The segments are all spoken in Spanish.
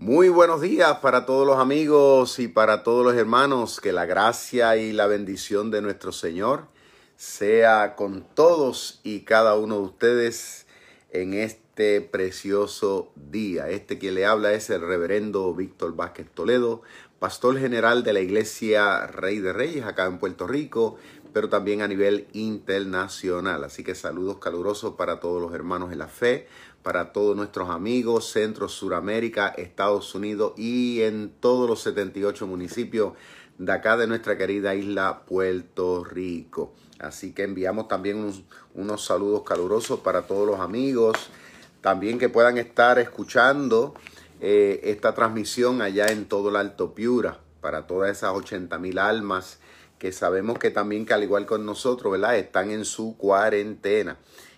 Muy buenos días para todos los amigos y para todos los hermanos. Que la gracia y la bendición de nuestro Señor sea con todos y cada uno de ustedes en este precioso día. Este que le habla es el reverendo Víctor Vázquez Toledo, pastor general de la Iglesia Rey de Reyes acá en Puerto Rico, pero también a nivel internacional. Así que saludos calurosos para todos los hermanos en la fe, para todos nuestros amigos, Centro, Suramérica, Estados Unidos y en todos los 78 municipios de acá de nuestra querida isla Puerto Rico. Así que enviamos también unos, saludos calurosos para todos los amigos, también que puedan estar escuchando eh, esta transmisión allá en todo el Alto Piura, para todas esas 80 mil almas que sabemos que también que al igual con nosotros, ¿verdad? Están en su cuarentena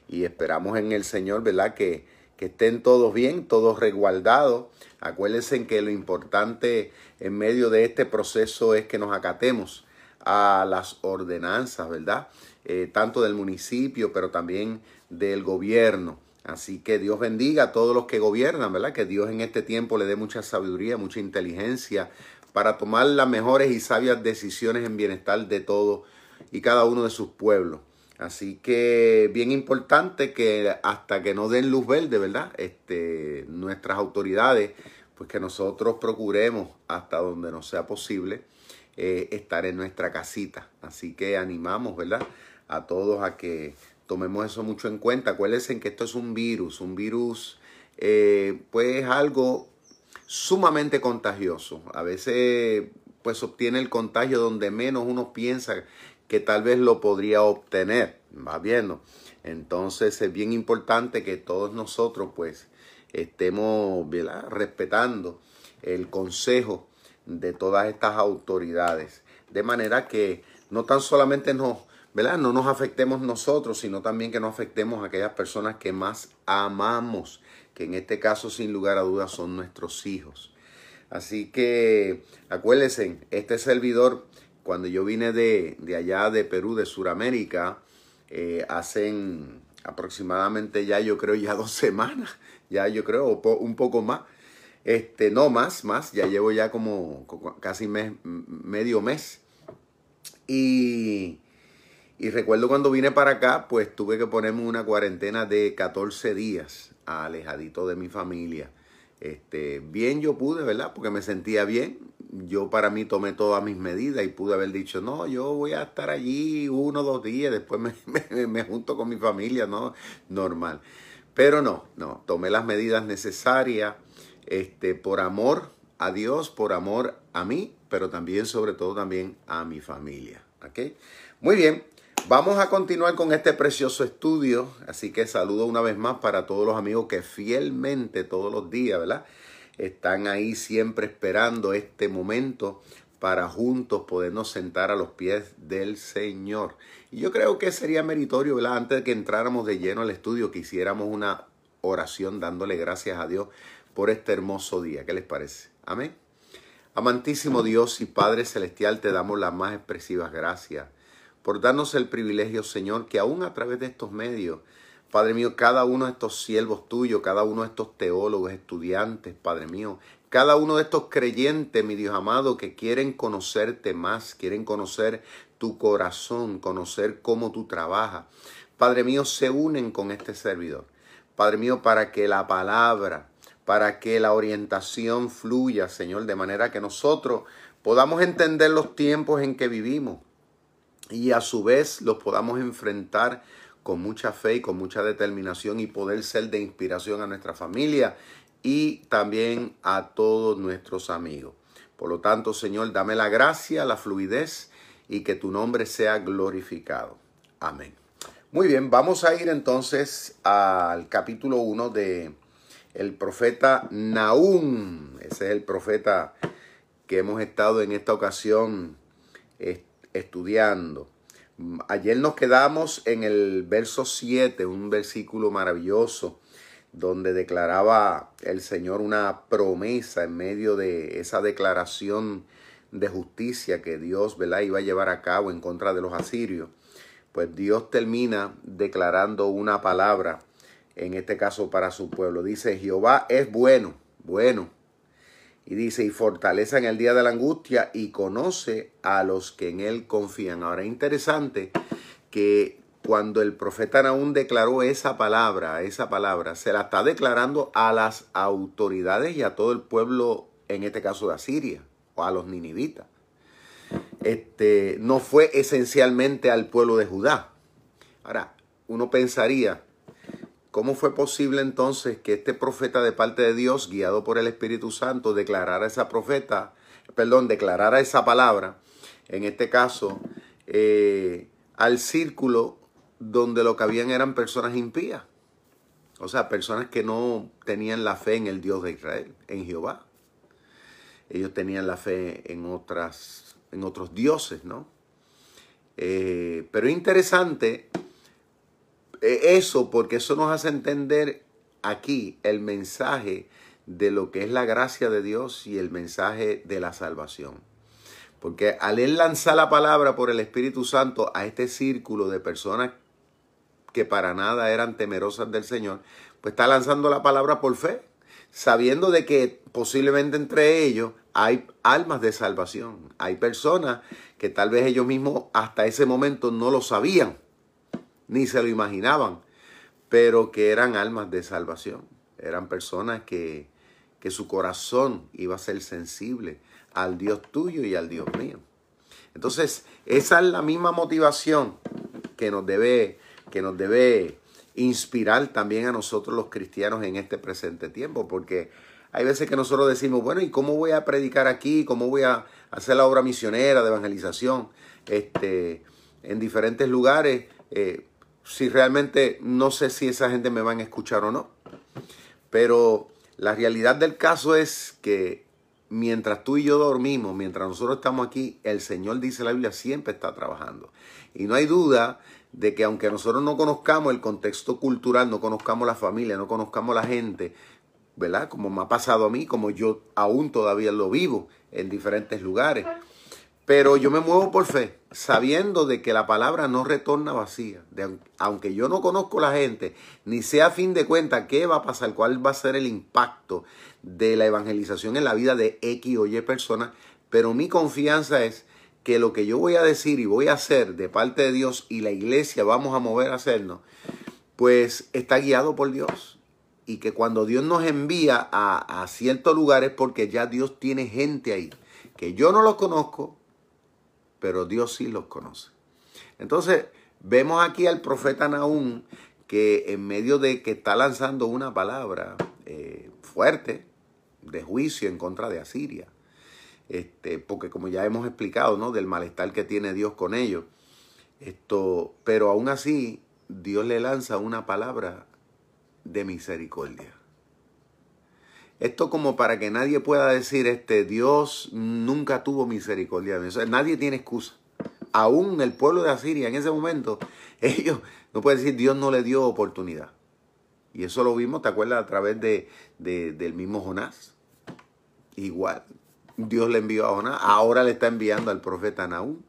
y esperamos en el Señor, ¿verdad? Que, que estén todos bien, todos resguardados. Acuérdense que lo importante en medio de este proceso es que nos acatemos a las ordenanzas, ¿verdad? Eh, tanto del municipio, pero también del gobierno. Así que Dios bendiga a todos los que gobiernan, ¿verdad? Que Dios en este tiempo le dé mucha sabiduría, mucha inteligencia para tomar las mejores y sabias decisiones en bienestar de todos y cada uno de sus pueblos. Así que bien importante que hasta que no den luz verde, ¿verdad? Este, nuestras autoridades, pues que nosotros procuremos hasta donde nos sea posible eh, estar en nuestra casita. Así que animamos, ¿verdad? A todos a que tomemos eso mucho en cuenta. Acuérdense que esto es un virus, un virus, eh, pues algo sumamente contagioso. A veces, pues obtiene el contagio donde menos uno piensa que tal vez lo podría obtener, va viendo. Entonces es bien importante que todos nosotros pues estemos respetando el consejo de todas estas autoridades. De manera que no tan solamente nos, ¿verdad? no nos afectemos nosotros, sino también que no afectemos a aquellas personas que más amamos, que en este caso sin lugar a dudas son nuestros hijos. Así que acuérdense, este servidor cuando yo vine de, allá de Perú, de Sudamérica, eh, hacen aproximadamente ya yo creo ya dos semanas, ya yo creo un poco más, este, no más, más, ya llevo ya como, casi mes, medio mes. Y, y recuerdo cuando vine para acá, pues tuve que ponerme una cuarentena de 14 días alejadito de mi familia. Este, bien yo pude, ¿verdad? Porque me sentía bien, yo para mí tomé todas mis medidas y pude haber dicho, no, yo voy a estar allí uno o dos días, después me, me, junto con mi familia, ¿no? Normal. Pero no, no, tomé las medidas necesarias este, por amor a Dios, por amor a mí, pero también, sobre todo, también a mi familia. ¿Ok? Muy bien, vamos a continuar con este precioso estudio, así que saludo una vez más para todos los amigos que fielmente todos los días, ¿verdad? están ahí siempre esperando este momento para juntos podernos sentar a los pies del Señor. Y yo creo que sería meritorio, ¿verdad? Antes de que entráramos de lleno al estudio, que hiciéramos una oración dándole gracias a Dios por este hermoso día. ¿Qué les parece? Amén. Amantísimo Dios y Padre Celestial, te damos las más expresivas gracias por darnos el privilegio, Señor, que aún a través de estos medios Padre mío, cada uno de estos siervos tuyos, cada uno de estos teólogos, estudiantes, Padre mío, cada uno de estos creyentes, mi Dios amado, que quieren conocerte más, quieren conocer tu corazón, conocer cómo tú trabajas. Padre mío, se unen con este servidor. Padre mío, para que la palabra, para que la orientación fluya, Señor, de manera que nosotros podamos entender los tiempos en que vivimos y a su vez los podamos enfrentar con mucha fe y con mucha determinación y poder ser de inspiración a nuestra familia y también a todos nuestros amigos. Por lo tanto, Señor, dame la gracia, la fluidez y que tu nombre sea glorificado. Amén. Muy bien, vamos a ir entonces al capítulo 1 de el profeta Naúm. Ese es el profeta que hemos estado en esta ocasión estudiando. Ayer nos quedamos en el verso 7, un versículo maravilloso, donde declaraba el Señor una promesa en medio de esa declaración de justicia que Dios iba a llevar a cabo en contra de los asirios. Pues Dios termina declarando una palabra, en este caso para su pueblo. Dice, Jehová es bueno, bueno. Y dice, y fortaleza en el día de la angustia y conoce a los que en él confían. Ahora, es interesante que cuando el profeta Naúm declaró esa palabra, esa palabra, se la está declarando a las autoridades y a todo el pueblo, en este caso de Asiria, o a los ninivitas. Este, no fue esencialmente al pueblo de Judá. Ahora, uno pensaría, ¿cómo fue posible entonces que este profeta de parte de Dios, guiado por el Espíritu Santo, declarara esa profeta, perdón, declarara esa palabra, en este caso, eh, al círculo donde lo que habían eran personas impías. O sea, personas que no tenían la fe en el Dios de Israel, en Jehová. Ellos tenían la fe en, otras, en otros dioses, ¿no? Eh, pero interesante eso, porque eso nos hace entender aquí el mensaje de lo que es la gracia de Dios y el mensaje de la salvación. Porque al él lanzar la palabra por el Espíritu Santo a este círculo de personas que para nada eran temerosas del Señor, pues está lanzando la palabra por fe, sabiendo de que posiblemente entre ellos hay almas de salvación, hay personas que tal vez ellos mismos hasta ese momento no lo sabían, ni se lo imaginaban, pero que eran almas de salvación, eran personas que, que su corazón iba a ser sensible al Dios tuyo y al Dios mío. Entonces, esa es la misma motivación que nos debe que nos debe inspirar también a nosotros los cristianos en este presente tiempo, porque hay veces que nosotros decimos, bueno, ¿y cómo voy a predicar aquí? ¿Cómo voy a hacer la obra misionera de evangelización este, en diferentes lugares? Eh, si realmente no sé si esa gente me van a escuchar o no. Pero la realidad del caso es que mientras tú y yo dormimos, mientras nosotros estamos aquí, el Señor dice la Biblia siempre está trabajando. Y no hay duda de que aunque nosotros no conozcamos el contexto cultural, no conozcamos la familia, no conozcamos la gente, ¿verdad? Como me ha pasado a mí, como yo aún todavía lo vivo en diferentes lugares. Pero yo me muevo por fe, sabiendo de que la palabra no retorna vacía. De, aunque yo no conozco la gente, ni sé a fin de cuentas qué va a pasar, cuál va a ser el impacto de la evangelización en la vida de X o Y personas, pero mi confianza es que lo que yo voy a decir y voy a hacer de parte de Dios y la iglesia vamos a mover a hacernos, pues está guiado por Dios. Y que cuando Dios nos envía a, a ciertos lugares, porque ya Dios tiene gente ahí, que yo no los conozco, pero Dios sí los conoce. Entonces, vemos aquí al profeta Naúm que en medio de que está lanzando una palabra eh, fuerte de juicio en contra de Asiria, este, porque como ya hemos explicado, ¿no? Del malestar que tiene Dios con ellos. Esto, pero aún así, Dios le lanza una palabra de misericordia. Esto como para que nadie pueda decir, este, Dios nunca tuvo misericordia. nadie tiene excusa. Aún el pueblo de Asiria en ese momento, ellos no pueden decir, Dios no le dio oportunidad. Y eso lo vimos, ¿te acuerdas? A través de, del mismo Jonás. Igual, Dios le envió a Jonás, ahora le está enviando al profeta Naúm.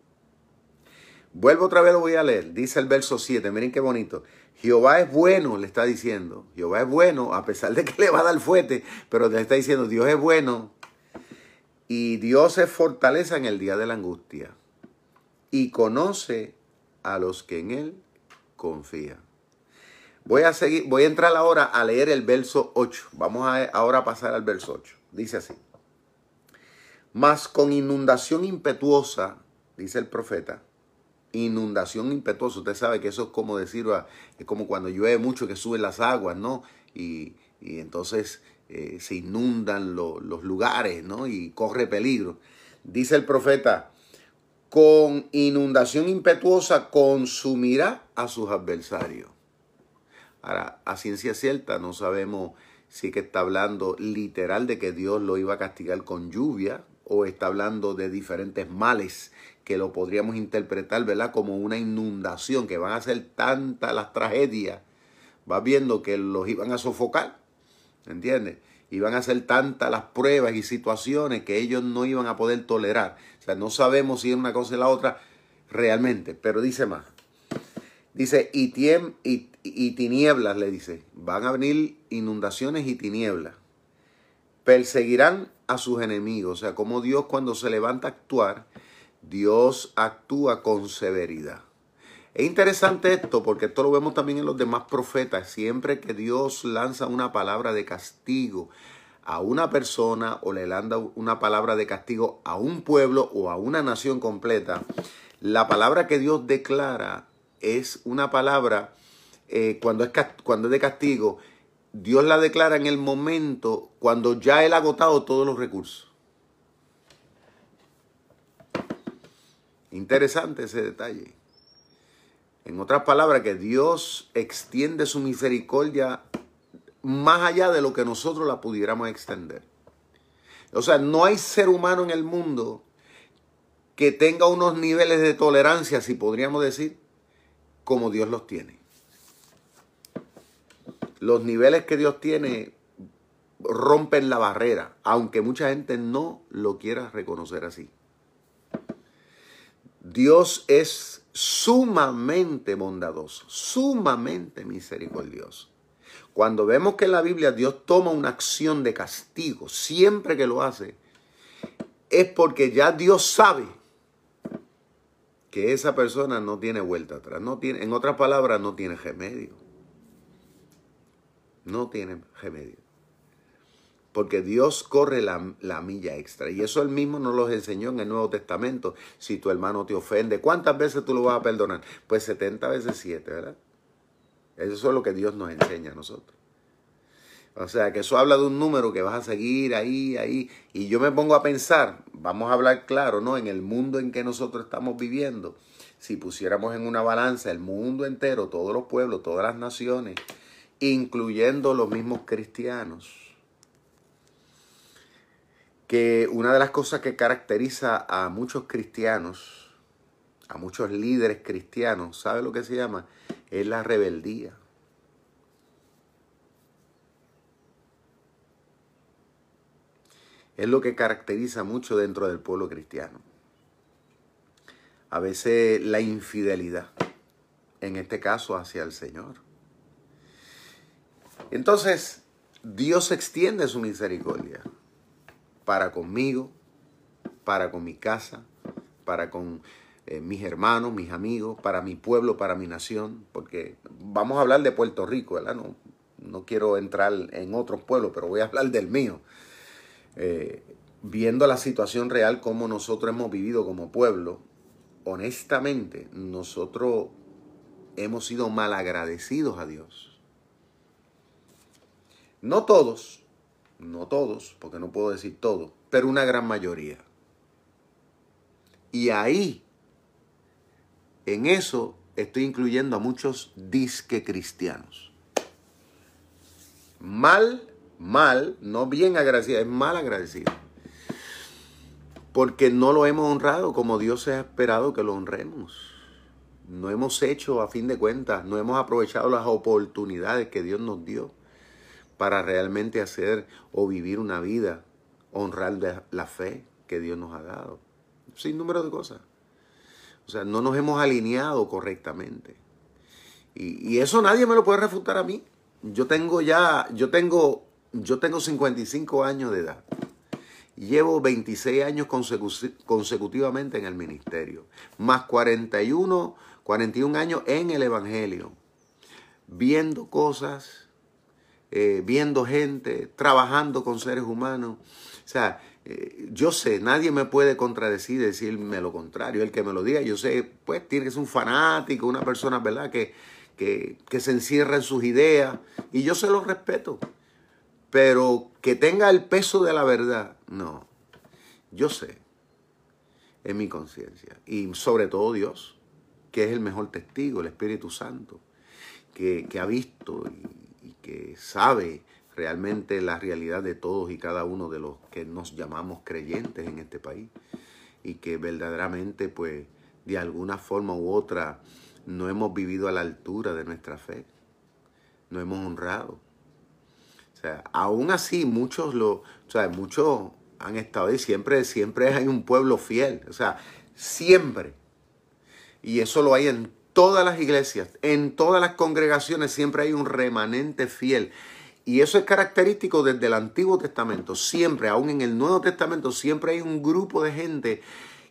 Vuelvo otra vez, lo voy a leer. Dice el verso 7, miren qué bonito. Jehová es bueno, le está diciendo. Jehová es bueno, a pesar de que le va a dar fuerte, pero le está diciendo, Dios es bueno. Y Dios es fortaleza en el día de la angustia. Y conoce a los que en él confían. Voy a seguir, voy a entrar ahora a leer el verso 8. Vamos a, ahora a pasar al verso 8. Dice así. Mas con inundación impetuosa, dice el profeta, inundación impetuosa, usted sabe que eso es como decir, es como cuando llueve mucho que suben las aguas, ¿no? Y, entonces eh, se inundan los lugares, ¿no? Y corre peligro. Dice el profeta, con inundación impetuosa consumirá a sus adversarios. Ahora, a ciencia cierta no sabemos si que está hablando literal de que Dios lo iba a castigar con lluvia, o está hablando de diferentes males que lo podríamos interpretar, ¿verdad? Como una inundación, que van a ser tantas las tragedias, va viendo que los iban a sofocar, ¿entiendes? Iban a ser tantas las pruebas y situaciones que ellos no iban a poder tolerar. O sea, no sabemos si es una cosa y la otra realmente, pero dice más. Dice, y, tiem, y, y tinieblas, le dice, van a venir inundaciones y tinieblas. Perseguirán a sus enemigos. O sea, como Dios cuando se levanta a actuar, Dios actúa con severidad. Es interesante esto porque esto lo vemos también en los demás profetas. Siempre que Dios lanza una palabra de castigo a una persona o le lanza una palabra de castigo a un pueblo o a una nación completa, la palabra que Dios declara es una palabra eh, cuando, es, cuando es de castigo, Dios la declara en el momento cuando ya Él ha agotado todos los recursos. Interesante ese detalle. En otras palabras, que Dios extiende su misericordia más allá de lo que nosotros la pudiéramos extender. O sea, no hay ser humano en el mundo que tenga unos niveles de tolerancia, si podríamos decir, como Dios los tiene los niveles que Dios tiene rompen la barrera, aunque mucha gente no lo quiera reconocer así. Dios es sumamente bondadoso, sumamente misericordioso. Cuando vemos que en la Biblia Dios toma una acción de castigo, siempre que lo hace, es porque ya Dios sabe que esa persona no tiene vuelta atrás, no tiene, en otras palabras, no tiene remedio. No tiene remedio. Porque Dios corre la, milla extra. Y eso él mismo nos lo enseñó en el Nuevo Testamento. Si tu hermano te ofende, ¿cuántas veces tú lo vas a perdonar? Pues 70 veces 7, ¿verdad? Eso es lo que Dios nos enseña a nosotros. O sea, que eso habla de un número que vas a seguir ahí, ahí. Y yo me pongo a pensar, vamos a hablar claro, ¿no? En el mundo en que nosotros estamos viviendo, si pusiéramos en una balanza el mundo entero, todos los pueblos, todas las naciones, incluyendo los mismos cristianos. Que una de las cosas que caracteriza a muchos cristianos, a muchos líderes cristianos, ¿sabe lo que se llama? Es la rebeldía. Es lo que caracteriza mucho dentro del pueblo cristiano. A veces la infidelidad, en este caso hacia el Señor. Entonces, Dios extiende su misericordia para conmigo, para con mi casa, para con eh, mis hermanos, mis amigos, para mi pueblo, para mi nación, porque vamos a hablar de Puerto Rico, ¿verdad? No, no quiero entrar en otros pueblos, pero voy a hablar del mío. Eh, viendo la situación real como nosotros hemos vivido como pueblo, honestamente, nosotros hemos sido malagradecidos a Dios. No todos, no todos, porque no puedo decir todo, pero una gran mayoría. Y ahí, en eso, estoy incluyendo a muchos disque cristianos. Mal, mal, no bien agradecido, es mal agradecido. Porque no lo hemos honrado como Dios se ha esperado que lo honremos. No hemos hecho, a fin de cuentas, no hemos aprovechado las oportunidades que Dios nos dio para realmente hacer o vivir una vida, honrar la fe que Dios nos ha dado. Sin número de cosas. O sea, no nos hemos alineado correctamente. Y, eso nadie me lo puede refutar a mí. Yo tengo ya, yo tengo, yo tengo 55 años de edad. Llevo 26 años consecutivamente en el ministerio, más 41, 41 años en el Evangelio, viendo cosas eh, viendo gente, trabajando con seres humanos. O sea, eh, yo sé, nadie me puede contradecir, decirme lo contrario. El que me lo diga, yo sé, pues tiene que ser un fanático, una persona, ¿verdad?, que, que, se encierra en sus ideas. Y yo se lo respeto. Pero que tenga el peso de la verdad, no. Yo sé, en mi conciencia. Y sobre todo Dios, que es el mejor testigo, el Espíritu Santo, que, que ha visto que sabe realmente la realidad de todos y cada uno de los que nos llamamos creyentes en este país y que verdaderamente pues de alguna forma u otra no hemos vivido a la altura de nuestra fe, no hemos honrado. O sea, aún así muchos lo, o sea, muchos han estado ahí, siempre, siempre hay un pueblo fiel, o sea, siempre. Y eso lo hay en todas las iglesias, en todas las congregaciones siempre hay un remanente fiel Y eso es característico desde el Antiguo Testamento. Siempre, aún en el Nuevo Testamento, siempre hay un grupo de gente.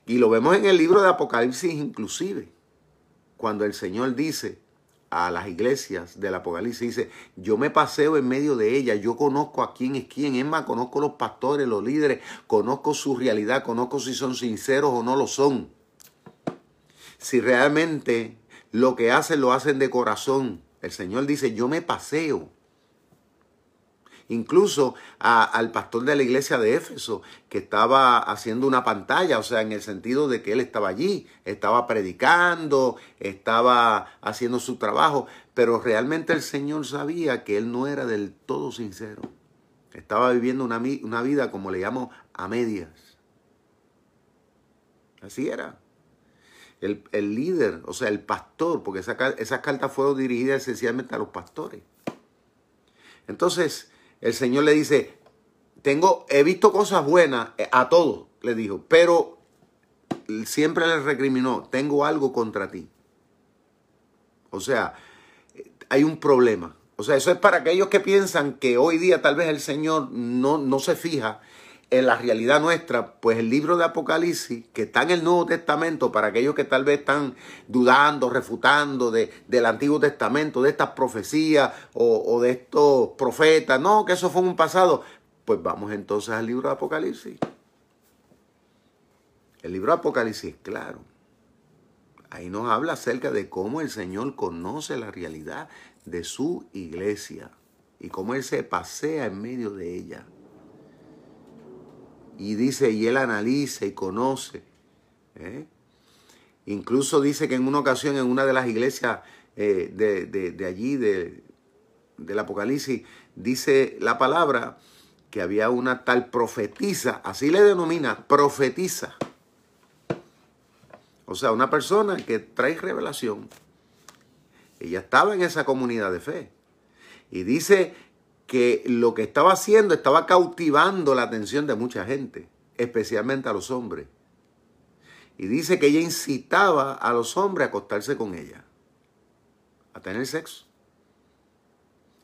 Y lo vemos en el libro de Apocalipsis inclusive. Cuando el Señor dice a las iglesias del Apocalipsis, dice, yo me paseo en medio de ellas, yo conozco a quién es quién. Es más, conozco los pastores, los líderes, conozco su realidad, conozco si son sinceros o no lo son. Si realmente lo que hacen lo hacen de corazón. El Señor dice, yo me paseo incluso al pastor de la iglesia de Éfeso, que estaba haciendo una pantalla, o sea, en el sentido de que él estaba allí, estaba predicando, estaba haciendo su trabajo, pero realmente el Señor sabía que él no era del todo sincero. Estaba viviendo una, una vida, como le llamo, a medias. Así era. El, líder, o sea, el pastor, porque esas cartas fueron dirigidas esencialmente a los pastores. Entonces, el Señor le dice, tengo, he visto cosas buenas eh, a todos, le dijo, pero siempre le recriminó, tengo algo contra ti. O sea, hay un problema. O sea, eso es para aquellos que piensan que hoy día tal vez el Señor no, no se fija en la realidad nuestra, pues el libro de Apocalipsis, que está en el Nuevo Testamento, para aquellos que tal vez están dudando, refutando de, del Antiguo Testamento, de estas profecías o, de estos profetas, no, que eso fue un pasado, pues vamos entonces al libro de Apocalipsis. El libro de Apocalipsis, claro. Ahí nos habla acerca de cómo el Señor conoce la realidad de su iglesia y cómo Él se pasea en medio de ella y dice, y él analiza y conoce. ¿eh? Incluso dice que en una ocasión en una de las iglesias eh, de, allí, de, del Apocalipsis, dice la palabra que había una tal profetisa, así le denomina, profetiza. O sea, una persona que trae revelación. Ella estaba en esa comunidad de fe. Y dice que lo que estaba haciendo estaba cautivando la atención de mucha gente, especialmente a los hombres. Y dice que ella incitaba a los hombres a acostarse con ella, a tener sexo.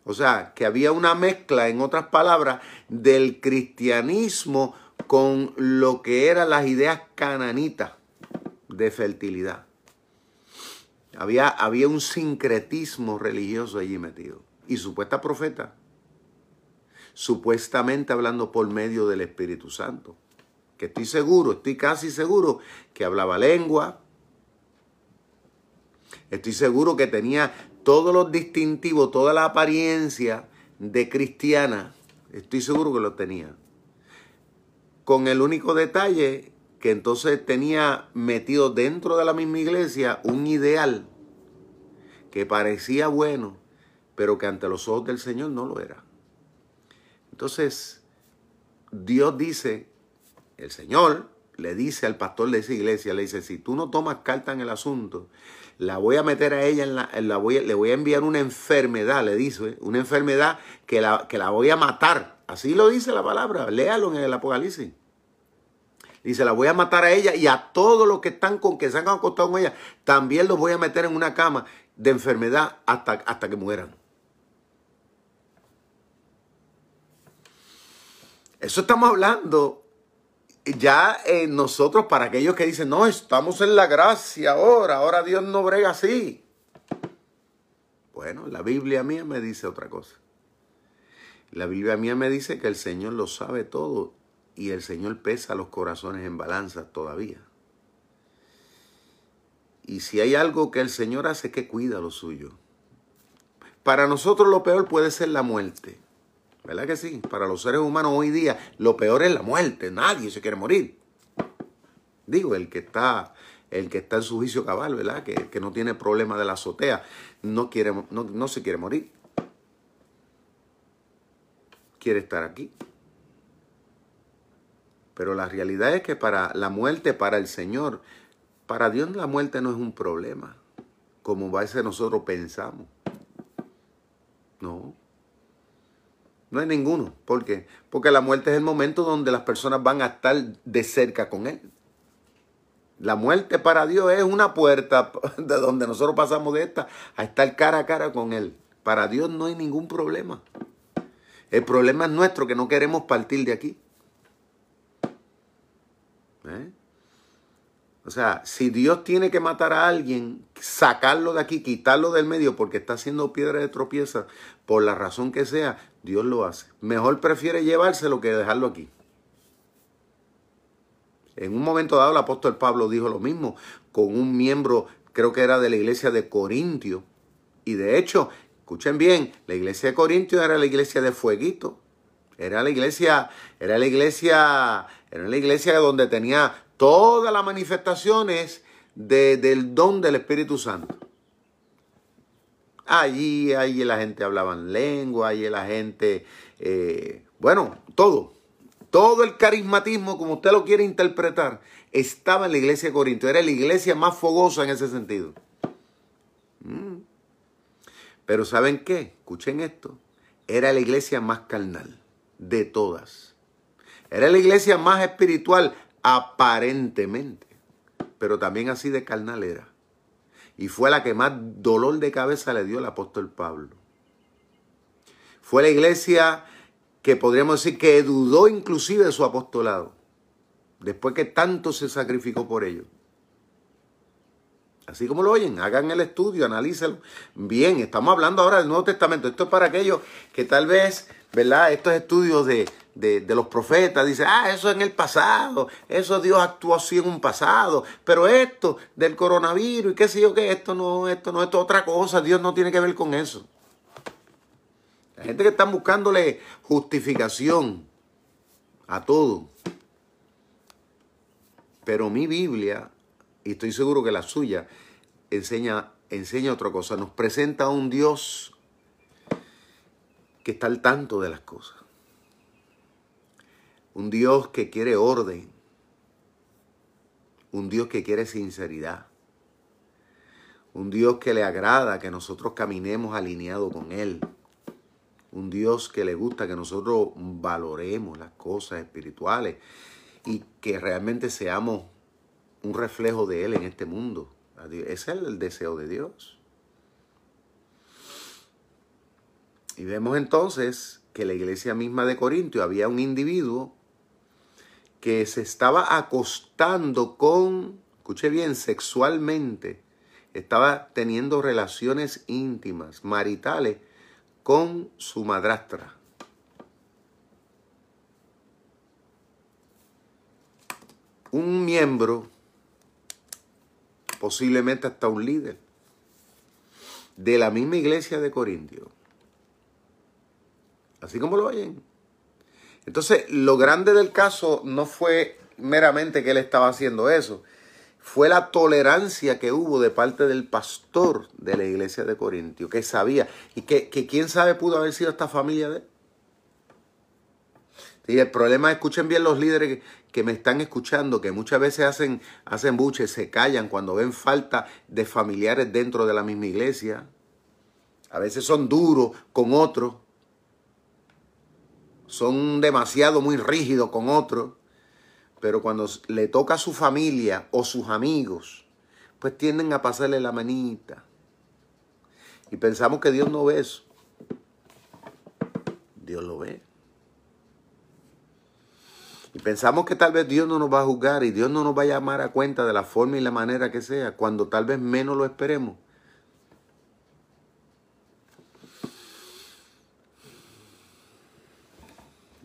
O sea, que había una mezcla, en otras palabras, del cristianismo con lo que eran las ideas cananitas de fertilidad. Había, había un sincretismo religioso allí metido. Y supuesta profeta supuestamente hablando por medio del Espíritu Santo. Que estoy seguro, estoy casi seguro que hablaba lengua. Estoy seguro que tenía todos los distintivos, toda la apariencia de cristiana. Estoy seguro que lo tenía. Con el único detalle que entonces tenía metido dentro de la misma iglesia un ideal que parecía bueno, pero que ante los ojos del Señor no lo era. Entonces, Dios dice, el Señor le dice al pastor de esa iglesia, le dice, si tú no tomas carta en el asunto, la voy a meter a ella, en la, voy, le voy a enviar una enfermedad, le dice, una enfermedad que la, que la voy a matar. Así lo dice la palabra, léalo en el Apocalipsis. Dice, la voy a matar a ella y a todos los que están con que se han acostado con ella, también los voy a meter en una cama de enfermedad hasta, hasta que mueran. Eso estamos hablando ya en nosotros para aquellos que dicen, no, estamos en la gracia ahora, ahora Dios no brega así. Bueno, la Biblia mía me dice otra cosa. La Biblia mía me dice que el Señor lo sabe todo y el Señor pesa los corazones en balanza todavía. Y si hay algo que el Señor hace, que cuida lo suyo. Para nosotros lo peor puede ser la muerte. ¿Verdad que sí? Para los seres humanos hoy día lo peor es la muerte. Nadie se quiere morir. Digo, el que está, el que está en su juicio cabal, ¿verdad? Que, que no tiene problema de la azotea, no, quiere, no, no se quiere morir. Quiere estar aquí. Pero la realidad es que para la muerte, para el Señor, para Dios la muerte no es un problema, como a veces nosotros pensamos. No. No hay ninguno. ¿Por qué? Porque la muerte es el momento donde las personas van a estar de cerca con Él. La muerte para Dios es una puerta de donde nosotros pasamos de esta a estar cara a cara con Él. Para Dios no hay ningún problema. El problema es nuestro que no queremos partir de aquí. ¿Eh? O sea, si Dios tiene que matar a alguien, sacarlo de aquí, quitarlo del medio porque está haciendo piedra de tropieza, por la razón que sea, Dios lo hace. Mejor prefiere llevárselo que dejarlo aquí. En un momento dado el apóstol Pablo dijo lo mismo con un miembro, creo que era de la iglesia de Corintio. Y de hecho, escuchen bien, la iglesia de Corintio era la iglesia de Fueguito. Era la iglesia, era la iglesia, era la iglesia donde tenía todas las manifestaciones del don del Espíritu Santo. Allí, allí la gente hablaba en lengua, allí la gente, eh, bueno, todo, todo el carismatismo, como usted lo quiere interpretar, estaba en la iglesia de Corinto. Era la iglesia más fogosa en ese sentido. Mm. Pero ¿saben qué? Escuchen esto. Era la iglesia más carnal de todas. Era la iglesia más espiritual aparentemente, pero también así de carnal era. Y fue la que más dolor de cabeza le dio el apóstol Pablo. Fue la iglesia que podríamos decir que dudó inclusive de su apostolado, después que tanto se sacrificó por ello. Así como lo oyen, hagan el estudio, analícenlo. Bien, estamos hablando ahora del Nuevo Testamento. Esto es para aquellos que tal vez, ¿verdad? Estos estudios de, de, los profetas, dice, ah, eso en el pasado, eso Dios actuó así en un pasado, pero esto del coronavirus y qué sé yo que esto no, esto no, esto es otra cosa, Dios no tiene que ver con eso. La gente que está buscándole justificación a todo. Pero mi Biblia, y estoy seguro que la suya, enseña, enseña otra cosa. Nos presenta a un Dios que está al tanto de las cosas. Un Dios que quiere orden. Un Dios que quiere sinceridad. Un Dios que le agrada que nosotros caminemos alineados con Él. Un Dios que le gusta que nosotros valoremos las cosas espirituales y que realmente seamos un reflejo de Él en este mundo. Ese es el deseo de Dios. Y vemos entonces que la iglesia misma de Corintio había un individuo que se estaba acostando con, escuche bien, sexualmente, estaba teniendo relaciones íntimas, maritales, con su madrastra. Un miembro, posiblemente hasta un líder, de la misma iglesia de Corintio. Así como lo oyen. Entonces, lo grande del caso no fue meramente que él estaba haciendo eso, fue la tolerancia que hubo de parte del pastor de la iglesia de Corintio, que sabía, y que, quién sabe pudo haber sido esta familia de él. Y el problema, escuchen bien los líderes que, me están escuchando, que muchas veces hacen, hacen buches, se callan cuando ven falta de familiares dentro de la misma iglesia. A veces son duros con otros son demasiado muy rígidos con otros, pero cuando le toca a su familia o sus amigos, pues tienden a pasarle la manita. Y pensamos que Dios no ve eso. Dios lo ve. Y pensamos que tal vez Dios no nos va a juzgar y Dios no nos va a llamar a cuenta de la forma y la manera que sea, cuando tal vez menos lo esperemos.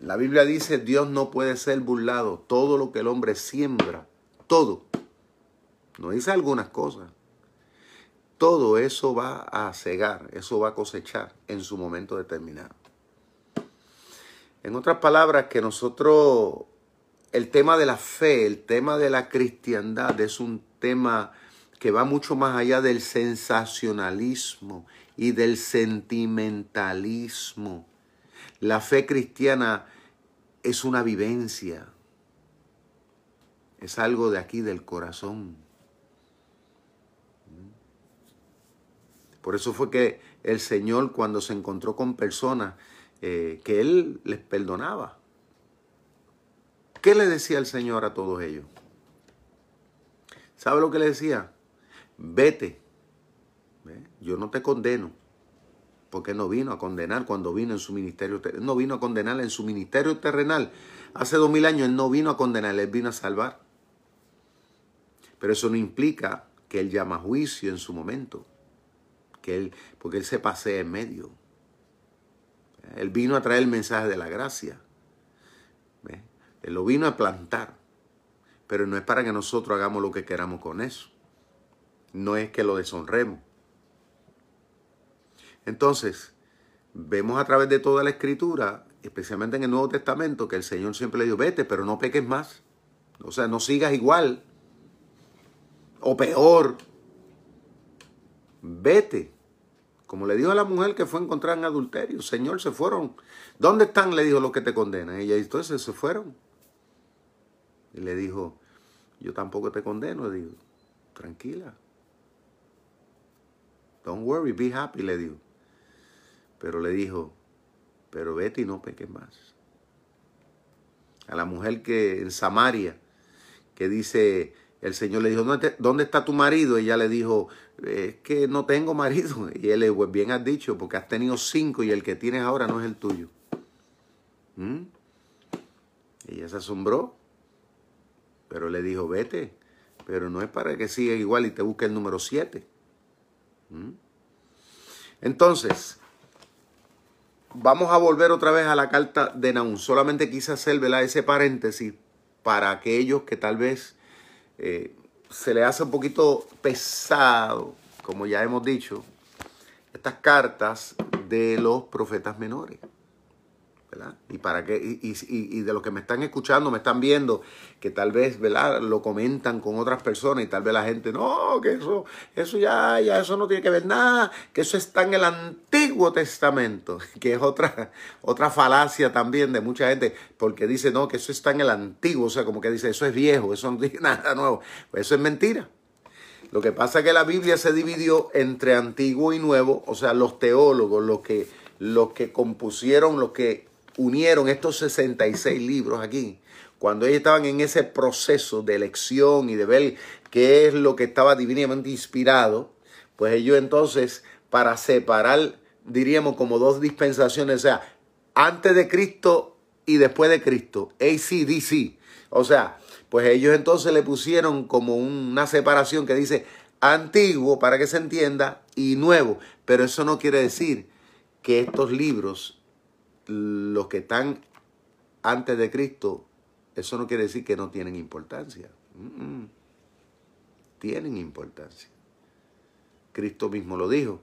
La Biblia dice, Dios no puede ser burlado. Todo lo que el hombre siembra, todo, no dice algunas cosas, todo eso va a cegar, eso va a cosechar en su momento determinado. En otras palabras, que nosotros, el tema de la fe, el tema de la cristiandad es un tema que va mucho más allá del sensacionalismo y del sentimentalismo. La fe cristiana es una vivencia, es algo de aquí del corazón. Por eso fue que el Señor cuando se encontró con personas eh, que Él les perdonaba, ¿qué le decía el Señor a todos ellos? ¿Sabe lo que le decía? Vete, yo no te condeno, porque no vino a condenar cuando vino en su ministerio, no vino a condenar en su ministerio terrenal. Hace dos mil años él no vino a condenar, él vino a salvar. Pero eso no implica que él llama juicio en su momento, que él, porque él se pasea en medio. Él vino a traer el mensaje de la gracia. Él lo vino a plantar, pero no es para que nosotros hagamos lo que queramos con eso. No es que lo deshonremos. Entonces, vemos a través de toda la escritura, especialmente en el Nuevo Testamento, que el Señor siempre le dijo, vete, pero no peques más. O sea, no sigas igual. O peor. Vete. Como le dijo a la mujer que fue encontrada en adulterio, Señor, se fueron. ¿Dónde están? Le dijo los que te condenan. Ella entonces se fueron. Y le dijo, yo tampoco te condeno. Le digo, tranquila. Don't worry, be happy, le dijo. Pero le dijo, pero vete y no peques más. A la mujer que en Samaria, que dice, el Señor le dijo, ¿dónde, está tu marido? Ella le dijo, es que no tengo marido. Y él le dijo, pues bien has dicho, porque has tenido cinco y el que tienes ahora no es el tuyo. ¿Mm? Ella se asombró, pero le dijo, vete, pero no es para que siga igual y te busque el número siete. ¿Mm? Entonces, vamos a volver otra vez a la carta de Naúm. Solamente quise hacer ese paréntesis para aquellos que tal vez eh, se le hace un poquito pesado, como ya hemos dicho, estas cartas de los profetas menores. Y para qué, y, de los que me están escuchando, me están viendo, que tal vez, ¿verdad? Lo comentan con otras personas y tal vez la gente, no, que eso, eso ya, ya, eso no tiene que ver nada, que eso está en el Antiguo Testamento, que es otra, otra falacia también de mucha gente, porque dice, no, que eso está en el Antiguo, o sea, como que dice, eso es viejo, eso no tiene nada nuevo. Pues eso es mentira. Lo que pasa es que la Biblia se dividió entre antiguo y nuevo, o sea, los teólogos, los que, los que compusieron, los que unieron estos 66 libros aquí, cuando ellos estaban en ese proceso de elección y de ver qué es lo que estaba divinamente inspirado, pues ellos entonces, para separar, diríamos como dos dispensaciones, o sea, antes de Cristo y después de Cristo, ACDC. O sea, pues ellos entonces le pusieron como una separación que dice antiguo para que se entienda y nuevo, pero eso no quiere decir que estos libros los que están antes de Cristo, eso no quiere decir que no tienen importancia. Tienen importancia. Cristo mismo lo dijo.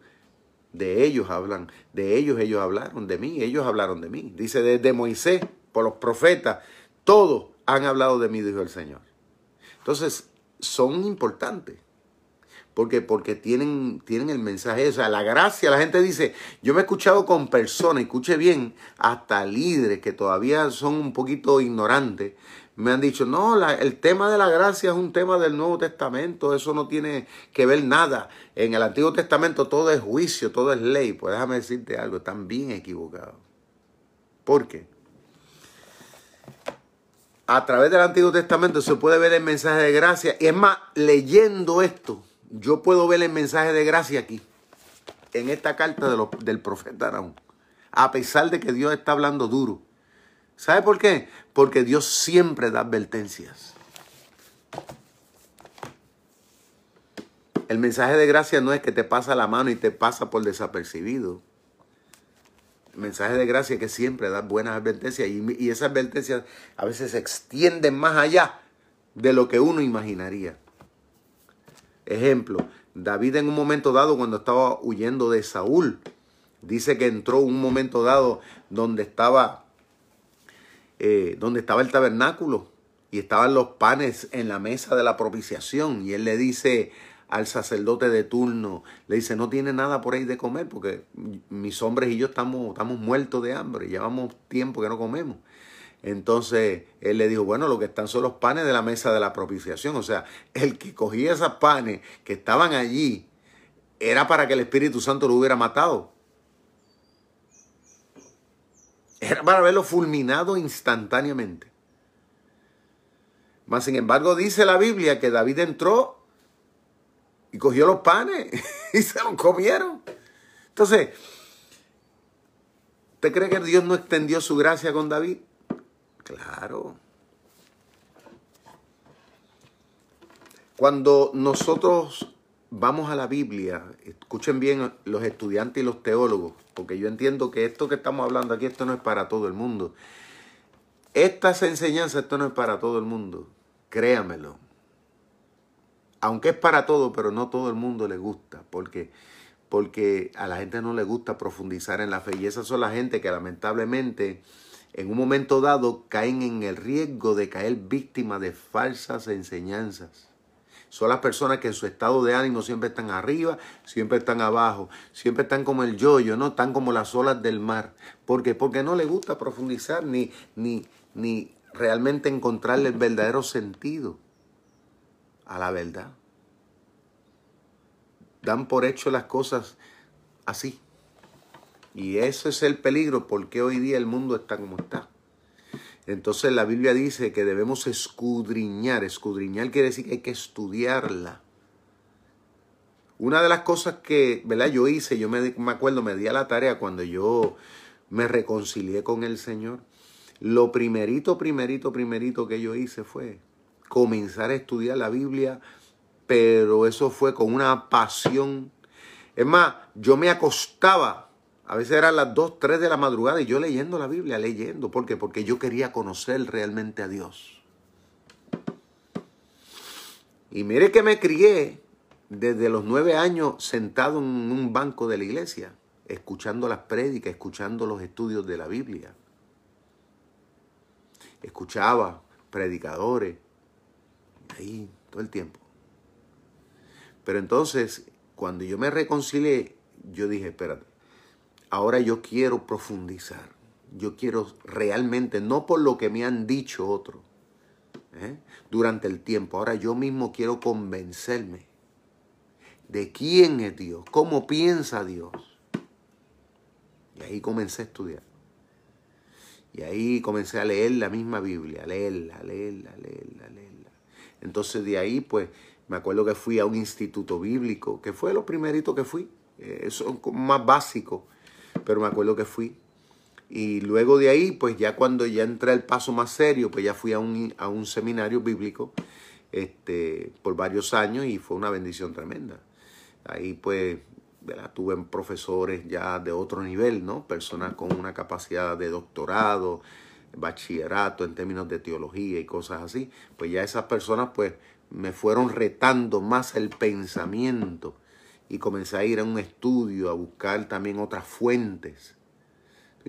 De ellos hablan, de ellos ellos hablaron, de mí, ellos hablaron de mí. Dice desde Moisés, por los profetas, todos han hablado de mí, dijo el Señor. Entonces, son importantes. Porque, porque tienen, tienen el mensaje, o sea, la gracia, la gente dice, yo me he escuchado con personas, escuche bien, hasta líderes que todavía son un poquito ignorantes, me han dicho, no, el tema de la gracia es un tema del Nuevo Testamento, eso no tiene que ver nada. En el Antiguo Testamento todo es juicio, todo es ley. Pues déjame decirte algo, están bien equivocados. ¿Por qué? A través del Antiguo Testamento se puede ver el mensaje de gracia. Y es más, leyendo esto, yo puedo ver el mensaje de gracia aquí, en esta carta del profeta Araún, a pesar de que Dios está hablando duro. ¿Sabe por qué? Porque Dios siempre da advertencias. El mensaje de gracia no es que te pasa la mano y te pasa por desapercibido. El mensaje de gracia es que siempre da buenas advertencias y, y esas advertencias a veces se extienden más allá de lo que uno imaginaría. Ejemplo, David en un momento dado cuando estaba huyendo de Saúl, dice que entró un momento dado donde estaba, eh, donde estaba el tabernáculo y estaban los panes en la mesa de la propiciación y él le dice al sacerdote de turno, le dice, no tiene nada por ahí de comer porque mis hombres y yo estamos, estamos muertos de hambre, llevamos tiempo que no comemos. Entonces él le dijo, bueno, lo que están son los panes de la mesa de la propiciación. O sea, el que cogía esos panes que estaban allí era para que el Espíritu Santo lo hubiera matado. Era para verlo fulminado instantáneamente. Mas, sin embargo, dice la Biblia que David entró y cogió los panes y se los comieron. Entonces, ¿Usted cree que Dios no extendió su gracia con David? Claro. Cuando nosotros vamos a la Biblia, escuchen bien los estudiantes y los teólogos, porque yo entiendo que esto que estamos hablando aquí, esto no es para todo el mundo. Estas enseñanzas, esto no es para todo el mundo. Créamelo. Aunque es para todo, pero no todo el mundo le gusta, porque, porque a la gente no le gusta profundizar en la fe. Y esas son la gente que lamentablemente en un momento dado caen en el riesgo de caer víctima de falsas enseñanzas. Son las personas que en su estado de ánimo siempre están arriba, siempre están abajo, siempre están como el yoyo, ¿no? Están como las olas del mar. ¿Por qué? Porque no les gusta profundizar ni, ni, ni realmente encontrarle el verdadero sentido a la verdad. Dan por hecho las cosas así. Y ese es el peligro porque hoy día el mundo está como está. Entonces la Biblia dice que debemos escudriñar. Escudriñar quiere decir que hay que estudiarla. Una de las cosas que ¿verdad? yo hice, yo me, me acuerdo, me di a la tarea cuando yo me reconcilié con el Señor. Lo primerito, primerito, primerito que yo hice fue comenzar a estudiar la Biblia, pero eso fue con una pasión. Es más, yo me acostaba a veces eran las 2, 3 de la madrugada y yo leyendo la Biblia, leyendo. ¿Por qué? Porque yo quería conocer realmente a Dios. Y mire que me crié desde los nueve años sentado en un banco de la iglesia, escuchando las prédicas, escuchando los estudios de la Biblia. Escuchaba predicadores, ahí todo el tiempo. Pero entonces, cuando yo me reconcilié, yo dije, espérate, ahora yo quiero profundizar. Yo quiero realmente, no por lo que me han dicho otros ¿eh? durante el tiempo, ahora yo mismo quiero convencerme de quién es Dios, cómo piensa Dios. Y ahí comencé a estudiar. Y ahí comencé a leer la misma Biblia, leerla, leerla, leerla, leerla. Entonces de ahí, pues, me acuerdo que fui a un instituto bíblico, que fue lo primerito que fui. Eh, eso es más básico pero me acuerdo que fui. Y luego de ahí, pues ya cuando ya entré al paso más serio, pues ya fui a un, a un seminario bíblico este, por varios años y fue una bendición tremenda. Ahí pues tuve profesores ya de otro nivel, ¿no? Personas con una capacidad de doctorado, bachillerato en términos de teología y cosas así. Pues ya esas personas pues me fueron retando más el pensamiento y comencé a ir a un estudio, a buscar también otras fuentes.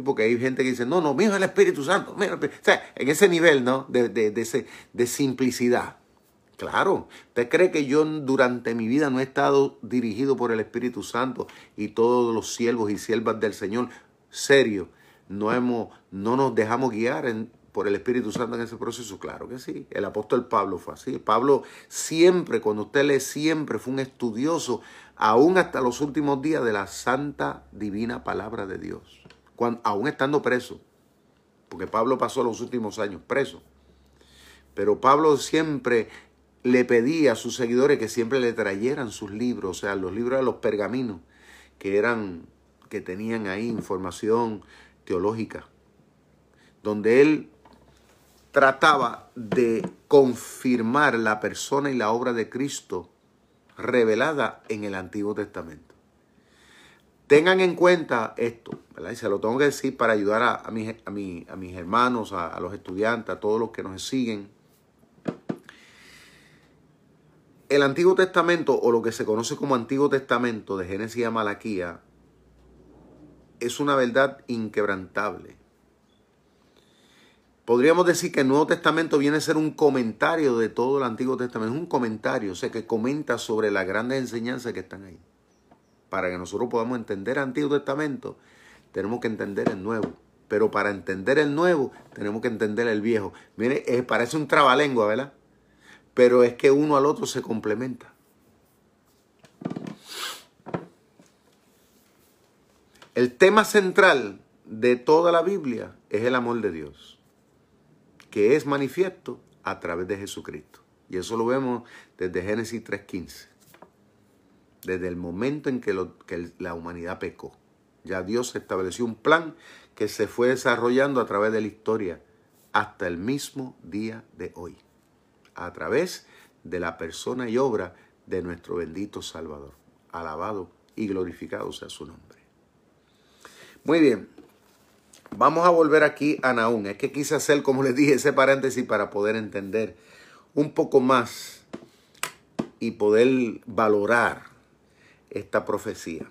Porque hay gente que dice, no, no, mira el Espíritu Santo. Mira, o sea, en ese nivel, ¿no? De, de, ese, de simplicidad. Claro, ¿usted cree que yo durante mi vida no he estado dirigido por el Espíritu Santo y todos los siervos y siervas del Señor? Serio, no, hemos, no nos dejamos guiar por el Espíritu Santo en ese proceso? Claro que sí. El apóstol Pablo fue así. Pablo siempre, cuando usted lee, siempre fue un estudioso aún hasta los últimos días de la santa divina palabra de Dios, aún estando preso, porque Pablo pasó los últimos años preso. Pero Pablo siempre le pedía a sus seguidores que siempre le trayeran sus libros, o sea, los libros de los pergaminos, que eran, que tenían ahí información teológica, donde él trataba de confirmar la persona y la obra de Cristo revelada en el Antiguo Testamento. Tengan en cuenta esto, ¿verdad? Y se lo tengo que decir para ayudar a, a, mis, a, mis, hermanos, a, los estudiantes, a todos los que nos siguen. El Antiguo Testamento, o lo que se conoce como Antiguo Testamento de Génesis a Malaquía, es una verdad inquebrantable. Podríamos decir que el Nuevo Testamento viene a ser un comentario de todo el Antiguo Testamento. Es un comentario, o sea, que comenta sobre las grandes enseñanzas que están ahí. Para que nosotros podamos entender el Antiguo Testamento, tenemos que entender el Nuevo. Pero para entender el Nuevo, tenemos que entender el Viejo. Mire, eh, parece un trabalengua, ¿verdad? Pero es que uno al otro se complementa. El tema central de toda la Biblia es el amor de Dios que es manifiesto a través de Jesucristo. Y eso lo vemos desde Génesis 3.15. Desde el momento en que, la humanidad pecó. Ya Dios estableció un plan que se fue desarrollando a través de la historia hasta el mismo día de hoy, a través de la persona y obra de nuestro bendito Salvador. Alabado y glorificado sea su nombre. Muy bien, vamos a volver aquí a Naúm. Es que quise hacer, como les dije, ese paréntesis para poder entender un poco más y poder valorar esta profecía.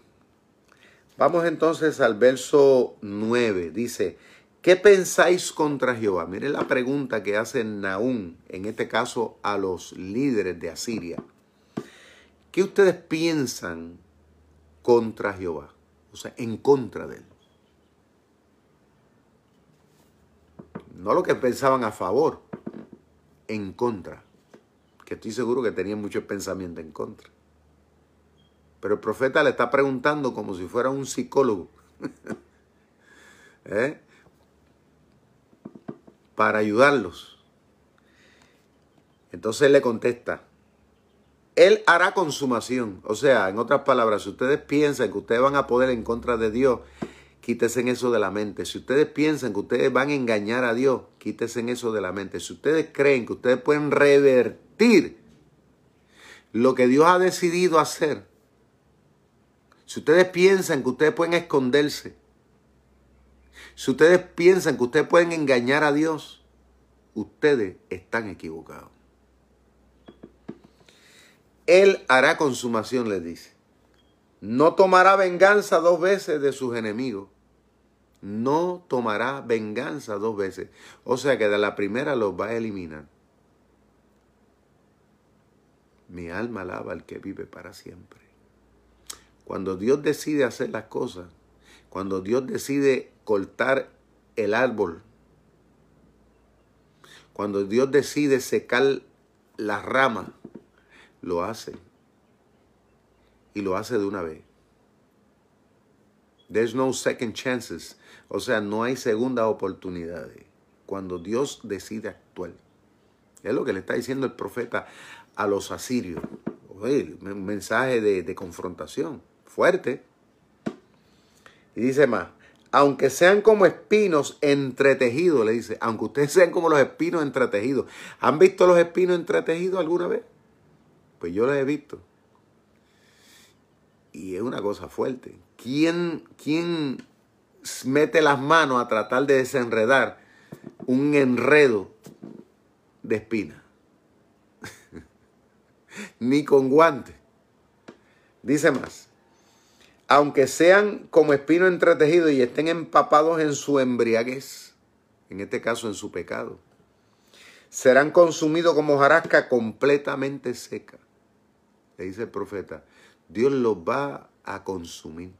Vamos entonces al verso 9. Dice, ¿qué pensáis contra Jehová? Miren la pregunta que hace Naúm, en este caso a los líderes de Asiria. ¿Qué ustedes piensan contra Jehová? O sea, en contra de él. No lo que pensaban a favor, en contra. Que estoy seguro que tenían mucho pensamiento en contra. Pero el profeta le está preguntando como si fuera un psicólogo. ¿Eh? Para ayudarlos. Entonces él le contesta, Él hará consumación. O sea, en otras palabras, si ustedes piensan que ustedes van a poder en contra de Dios, quítesen eso de la mente. Si ustedes piensan que ustedes van a engañar a Dios, quítesen eso de la mente. Si ustedes creen que ustedes pueden revertir lo que Dios ha decidido hacer, si ustedes piensan que ustedes pueden esconderse, si ustedes piensan que ustedes pueden engañar a Dios, ustedes están equivocados. Él hará consumación, les dice. No tomará venganza dos veces de sus enemigos. No tomará venganza dos veces. O sea que de la primera los va a eliminar. Mi alma alaba al que vive para siempre. Cuando Dios decide hacer las cosas, cuando Dios decide cortar el árbol, cuando Dios decide secar las ramas, lo hace. Y lo hace de una vez. There's no second chances. O sea, no hay segunda oportunidad. Cuando Dios decide actuar. Es lo que le está diciendo el profeta a los asirios. un mensaje de, de confrontación fuerte. Y dice más, aunque sean como espinos entretejidos, le dice, aunque ustedes sean como los espinos entretejidos. ¿Han visto los espinos entretejidos alguna vez? Pues yo los he visto. Y es una cosa fuerte. ¿Quién, quién mete las manos a tratar de desenredar un enredo de espinas? Ni con guantes. Dice más aunque sean como espino entretejido y estén empapados en su embriaguez, en este caso en su pecado, serán consumidos como jarasca completamente seca. Le dice el profeta, Dios los va a consumir.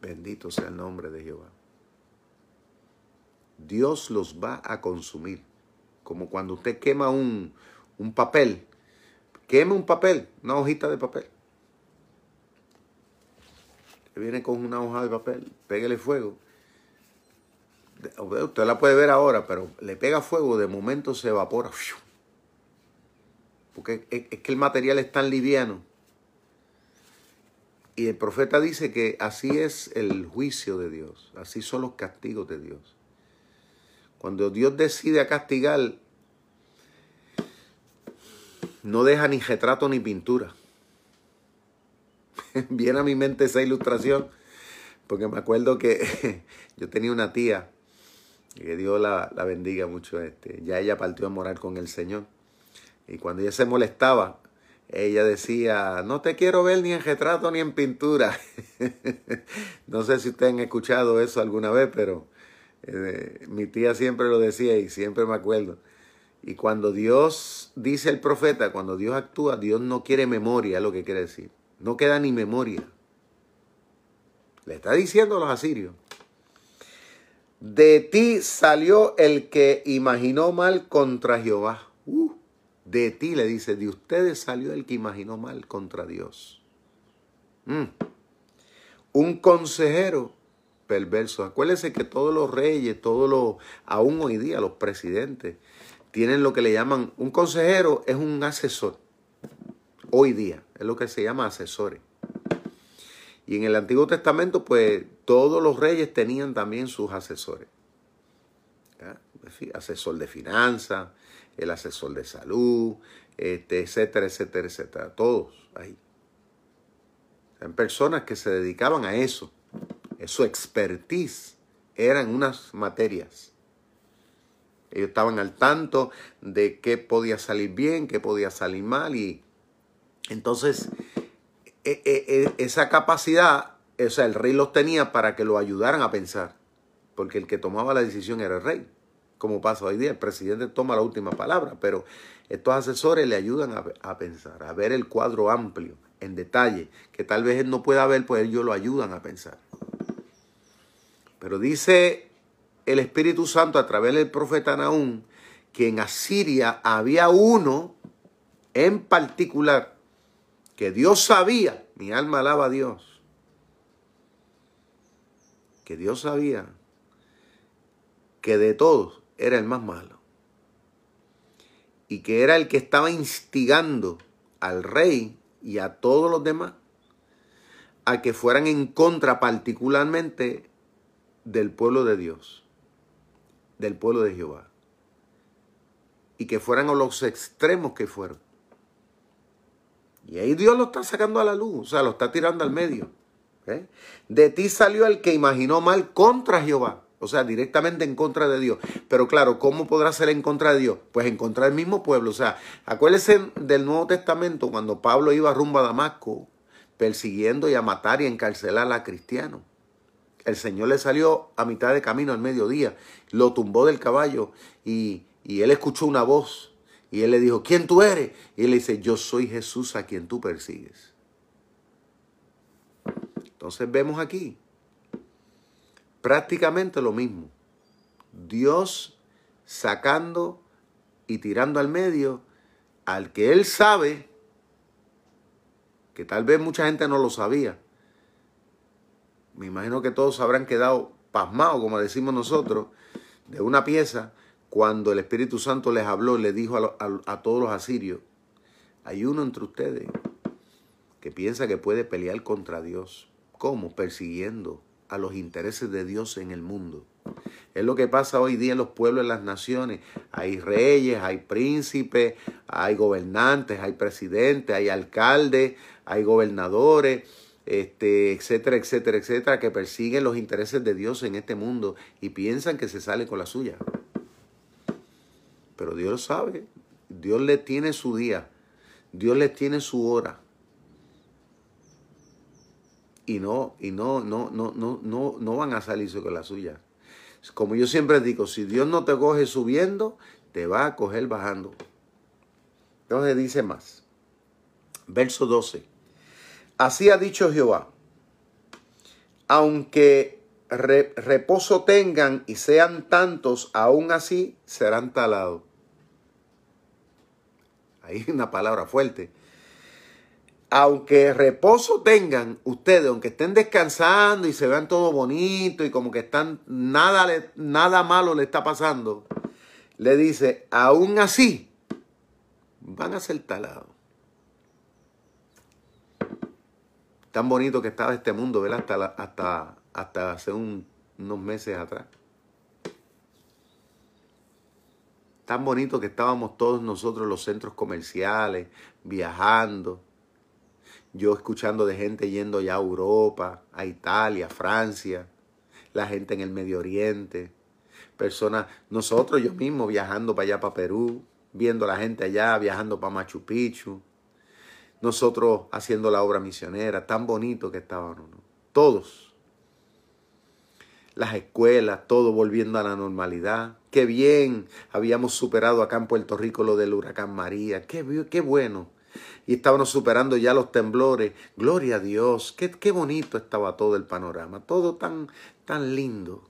Bendito sea el nombre de Jehová. Dios los va a consumir. Como cuando usted quema un, un papel Queme un papel, una hojita de papel. viene con una hoja de papel, pégale fuego. Usted la puede ver ahora, pero le pega fuego, de momento se evapora. Porque es que el material es tan liviano. Y el profeta dice que así es el juicio de Dios, así son los castigos de Dios. Cuando Dios decide castigar, no deja ni retrato ni pintura. Viene a mi mente esa ilustración, porque me acuerdo que yo tenía una tía, que Dios la, la, bendiga mucho, este, ya ella partió a morar con el Señor. Y cuando ella se molestaba, ella decía, no te quiero ver ni en retrato ni en pintura. no sé si ustedes han escuchado eso alguna vez, pero eh, mi tía siempre lo decía y siempre me acuerdo. Y cuando Dios dice el profeta, cuando Dios actúa, Dios no quiere memoria, es lo que quiere decir. No queda ni memoria. Le está diciendo a los asirios. De ti salió el que imaginó mal contra Jehová. De ti le dice, de ustedes salió el que imaginó mal contra Dios. Mm. Un consejero perverso. Acuérdense que todos los reyes, todos los, aún hoy día los presidentes, tienen lo que le llaman, un consejero es un asesor, hoy día, es lo que se llama asesores. Y en el Antiguo Testamento, pues todos los reyes tenían también sus asesores. Asesor de finanzas, el asesor de salud, este, etcétera, etcétera, etcétera. Todos ahí. Eran personas que se dedicaban a eso. Su expertise eran unas materias. Ellos estaban al tanto de qué podía salir bien, qué podía salir mal. Y entonces, e, e, e, esa capacidad, o sea, el rey los tenía para que lo ayudaran a pensar. Porque el que tomaba la decisión era el rey. Como pasa hoy día, el presidente toma la última palabra, pero estos asesores le ayudan a, pensar, a ver el cuadro amplio, en detalle, que tal vez él no pueda ver, pues ellos lo ayudan a pensar. Pero dice el Espíritu Santo a través del profeta Naúm que en Asiria había uno en particular que Dios sabía, mi alma alaba a Dios, que Dios sabía que de todos era el más malo y que era el que estaba instigando al rey y a todos los demás a que fueran en contra particularmente del pueblo de Dios del pueblo de Jehová. Y que fueran a los extremos que fueron. Y ahí Dios lo está sacando a la luz, o sea, lo está tirando al medio. ¿eh? De ti salió el que imaginó mal contra Jehová, o sea, directamente en contra de Dios. Pero claro, ¿cómo podrá ser en contra de Dios? Pues en contra del mismo pueblo. O sea, acuérdense del Nuevo Testamento cuando Pablo iba rumbo a Damasco persiguiendo y a matar y encarcelar a cristianos el Señor le salió a mitad de camino al mediodía, lo tumbó del caballo y, él escuchó una voz y él le dijo, ¿quién tú eres? Y él le dice, yo soy Jesús a quien tú persigues. Entonces vemos aquí prácticamente lo mismo. Dios sacando y tirando al medio al que él sabe, que tal vez mucha gente no lo sabía, me imagino que todos habrán quedado pasmados, como decimos nosotros, de una pieza cuando el Espíritu Santo les habló, le dijo a, todos los asirios, hay uno entre ustedes que piensa que puede pelear contra Dios. ¿Cómo? Persiguiendo a los intereses de Dios en el mundo. Es lo que pasa hoy día en los pueblos, en las naciones. Hay reyes, hay príncipes, hay gobernantes, hay presidentes, hay alcaldes, hay gobernadores este, etcétera, etcétera, etcétera, que persiguen los intereses de Dios en este mundo y piensan que se sale con la suya. Pero Dios sabe, Dios le tiene su día, Dios le tiene su hora. Y no, y no, no, no, no, no, no van a salirse con la suya. Como yo siempre digo, si Dios no te coge subiendo, te va a coger bajando. Entonces dice más. Verso 12. Así ha dicho Jehová, aunque reposo tengan y sean tantos, aún así serán talados. Ahí una palabra fuerte. Aunque reposo tengan ustedes, aunque estén descansando y se vean todo bonito y como que están, nada, nada malo le está pasando, le dice, aún así van a ser talados. tan bonito que estaba este mundo, ¿verdad? Hasta, hasta, hasta hace unos meses atrás. Tan bonito que estábamos todos nosotros en los centros comerciales, viajando. Yo escuchando de gente yendo ya a Europa, a Italia, a Francia, la gente en el Medio Oriente, personas, nosotros yo mismo viajando para allá, para Perú, viendo a la gente allá, viajando para Machu Picchu nosotros haciendo la obra misionera, tan bonito que estábamos, todos. Las escuelas, todo volviendo a la normalidad. Qué bien, habíamos superado acá en Puerto Rico lo del huracán María, qué, qué bueno. Y estábamos superando ya los temblores. Gloria a Dios, qué, qué bonito estaba todo el panorama, todo tan, tan lindo.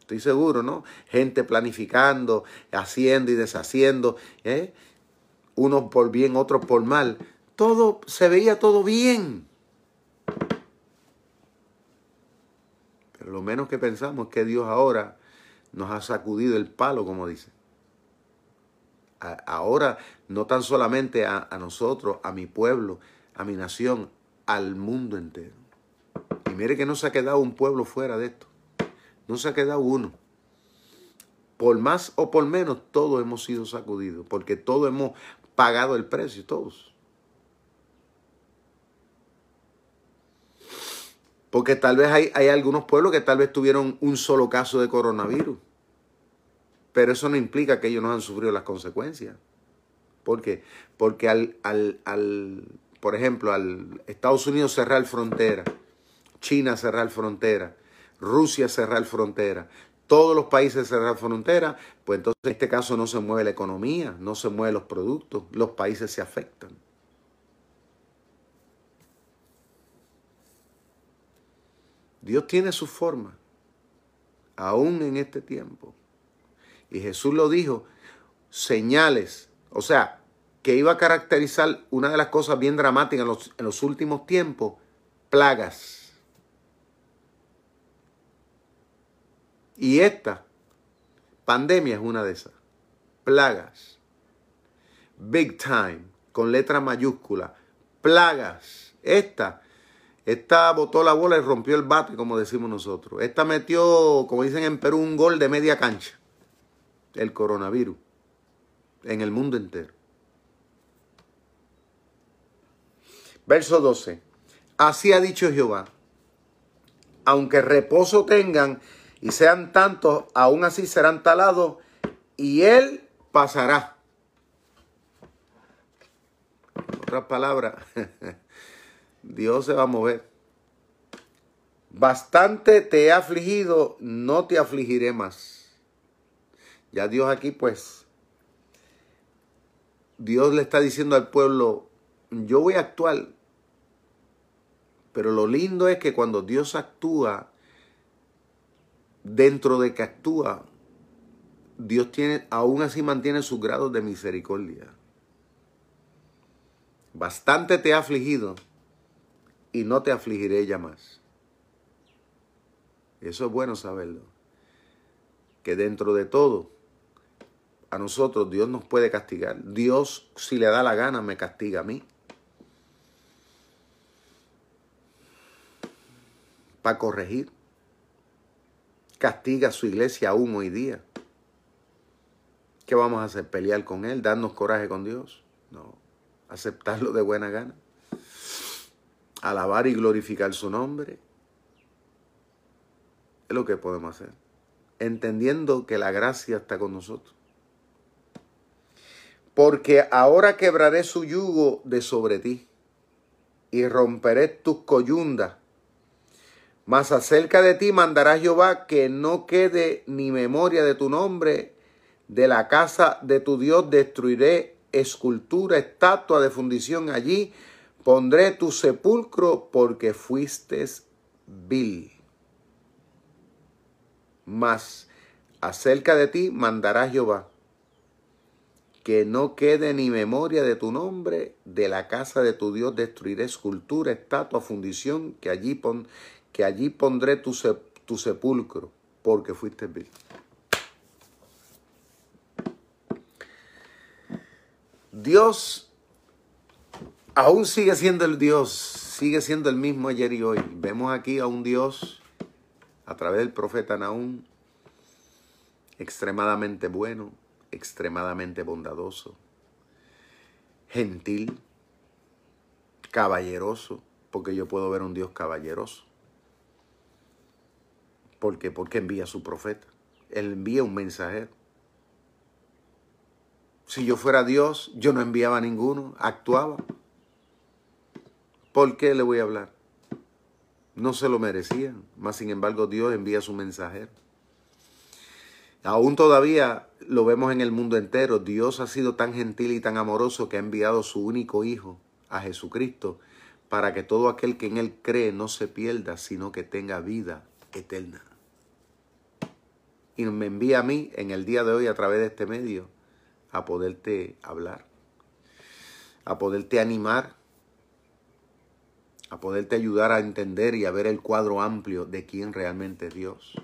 Estoy seguro, ¿no? Gente planificando, haciendo y deshaciendo, ¿eh? unos por bien, otros por mal todo, se veía todo bien. Pero lo menos que pensamos es que Dios ahora nos ha sacudido el palo, como dice. Ahora, no tan solamente a, nosotros, a mi pueblo, a mi nación, al mundo entero. mire que no se ha quedado un pueblo fuera de esto. No se ha quedado uno. Por más o por menos, todos hemos sido sacudidos, porque todos hemos pagado el precio, todos. Porque tal vez hay, hay, algunos pueblos que tal vez tuvieron un solo caso de coronavirus. Pero eso no implica que ellos no han sufrido las consecuencias. ¿Por qué? Porque al, al, al por ejemplo, al Estados Unidos cerrar frontera, China cerrar frontera, Rusia cerrar frontera, todos los países cerrar frontera, pues entonces en este caso no se mueve la economía, no se mueven los productos, los países se afectan. Dios tiene su forma, aún en este tiempo. Y Jesús lo dijo, señales, o sea, que iba a caracterizar una de las cosas bien dramáticas en los, últimos tiempos, plagas. Y esta pandemia es una de esas. Plagas. Big time, con letra mayúscula. Plagas. Esta, esta botó la bola y rompió el bate, como decimos nosotros. Esta metió, como dicen en Perú, un gol de media cancha. El coronavirus. En el mundo entero. Verso 12. Así ha dicho Jehová. Aunque reposo tengan y sean tantos, aún así serán talados y él pasará. En otras palabras, Dios se va a mover. Bastante te he afligido, no te afligiré más. Ya Dios aquí pues, Dios le está diciendo al pueblo, yo voy a actuar, pero lo lindo es que cuando Dios actúa, dentro de que actúa, Dios tiene, aún así mantiene sus grados de misericordia. Bastante te ha afligido y no te afligiré ya más. Eso es bueno saberlo. Que dentro de todo, a nosotros Dios nos puede castigar. Dios, si le da la gana, me castiga a mí. Para corregir castiga a su iglesia aún hoy día. ¿Qué vamos a hacer? ¿Pelear con Él? ¿Darnos coraje con Dios? No. Aceptarlo de buena gana. Alabar y glorificar su nombre. Es lo que podemos hacer. Entendiendo que la gracia está con nosotros. Porque ahora quebraré su yugo de sobre ti y romperé tus coyundas mas acerca de ti mandará Jehová que no quede ni memoria de tu nombre. De la casa de tu Dios destruiré escultura, estatua de fundición allí. Pondré tu sepulcro porque fuiste vil. Mas acerca de ti mandará Jehová que no quede ni memoria de tu nombre, de la casa de tu Dios destruiré escultura, estatua, fundición, que allí pondré tu, tu sepulcro, porque fuiste vil. Dios aún sigue siendo el Dios, sigue siendo el mismo ayer y hoy. Vemos aquí a un Dios a través del profeta Naúm, extremadamente bueno, extremadamente bondadoso, gentil, caballeroso, porque yo puedo ver un Dios caballeroso. ¿Por qué? Porque envía su profeta. Él envía un mensajero. Si yo fuera Dios, yo no enviaba a ninguno, actuaba. ¿Por qué le voy a hablar? No se lo merecían, mas sin embargo Dios envía su mensajero. Aún todavía lo vemos en el mundo entero. Dios ha sido tan gentil y tan amoroso que ha enviado su único Hijo, a Jesucristo, para que todo aquel que en Él cree no se pierda, sino que tenga vida eterna y me envía a mí en el día de hoy a través de este medio a poderte hablar, a poderte animar, a poderte ayudar a entender y a ver el cuadro amplio de quién realmente es Dios.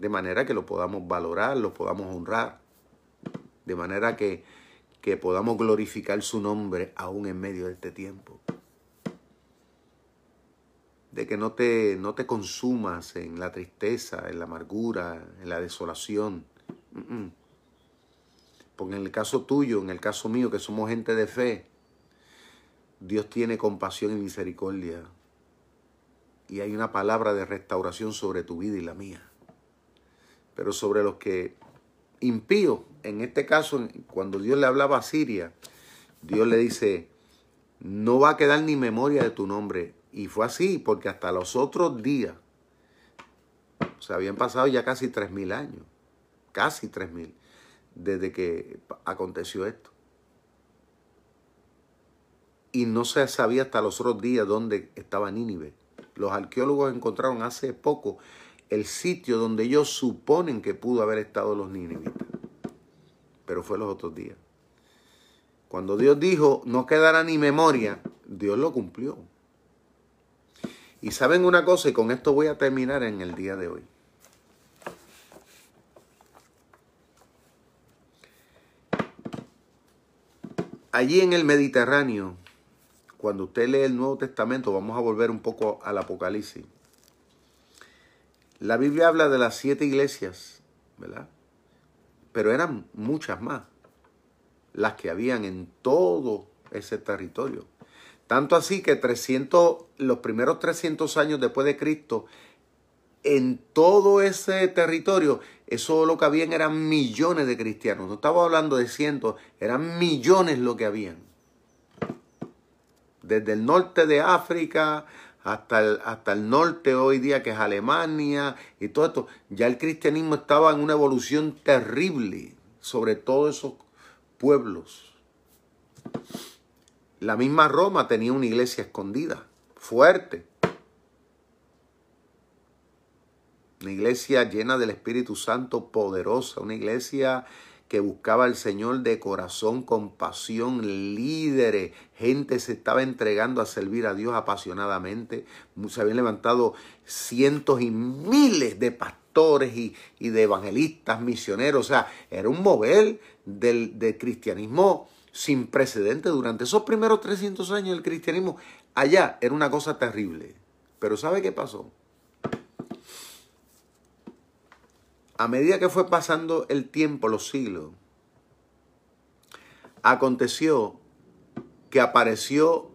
De manera que lo podamos valorar, lo podamos honrar, de manera que, que podamos glorificar su nombre aún en medio de este tiempo. de que no te, no te consumas en la tristeza, en la amargura, en la desolación. Porque en el caso tuyo, en el caso mío, que somos gente de fe, Dios tiene compasión y misericordia. Y hay una palabra de restauración sobre tu vida y la mía. Pero sobre los que impíos, en este caso, cuando Dios le hablaba a Siria, Dios le dice, no va a quedar ni memoria de tu nombre. Y fue así, porque hasta los otros días, o sea, habían pasado ya casi tres mil años, casi tres mil, desde que aconteció esto. Y no se sabía hasta los otros días dónde estaba Nínive. Los arqueólogos encontraron hace poco el sitio donde ellos suponen que pudo haber estado los ninivitas. Pero fue los otros días. Cuando Dios dijo, no quedará ni memoria, Dios lo cumplió. Y saben una cosa, y con esto voy a terminar en el día de hoy. Allí en el Mediterráneo, cuando usted lee el Nuevo Testamento, vamos a volver un poco al Apocalipsis. La Biblia habla de las siete iglesias, ¿verdad? Pero eran muchas más las que habían en todo ese territorio. Tanto así que 300, los primeros 300 años después de Cristo, en todo ese territorio, eso lo que habían eran millones de cristianos. No estaba hablando de cientos, eran millones lo que habían. Desde el norte de África hasta el, hasta el norte hoy día, que es Alemania y todo esto, ya el cristianismo estaba en una evolución terrible sobre todos esos pueblos. La misma Roma tenía una iglesia escondida, fuerte. Una iglesia llena del Espíritu Santo, poderosa, una iglesia que buscaba al Señor de corazón, con pasión, líderes, gente se estaba entregando a servir a Dios apasionadamente. Se habían levantado cientos y miles de pastores y, de evangelistas, misioneros. O sea, era un mover del, del cristianismo sin precedente. Durante esos primeros 300 años el cristianismo allá era una cosa terrible. Pero ¿sabe qué pasó? A medida que fue pasando el tiempo, los siglos, aconteció que apareció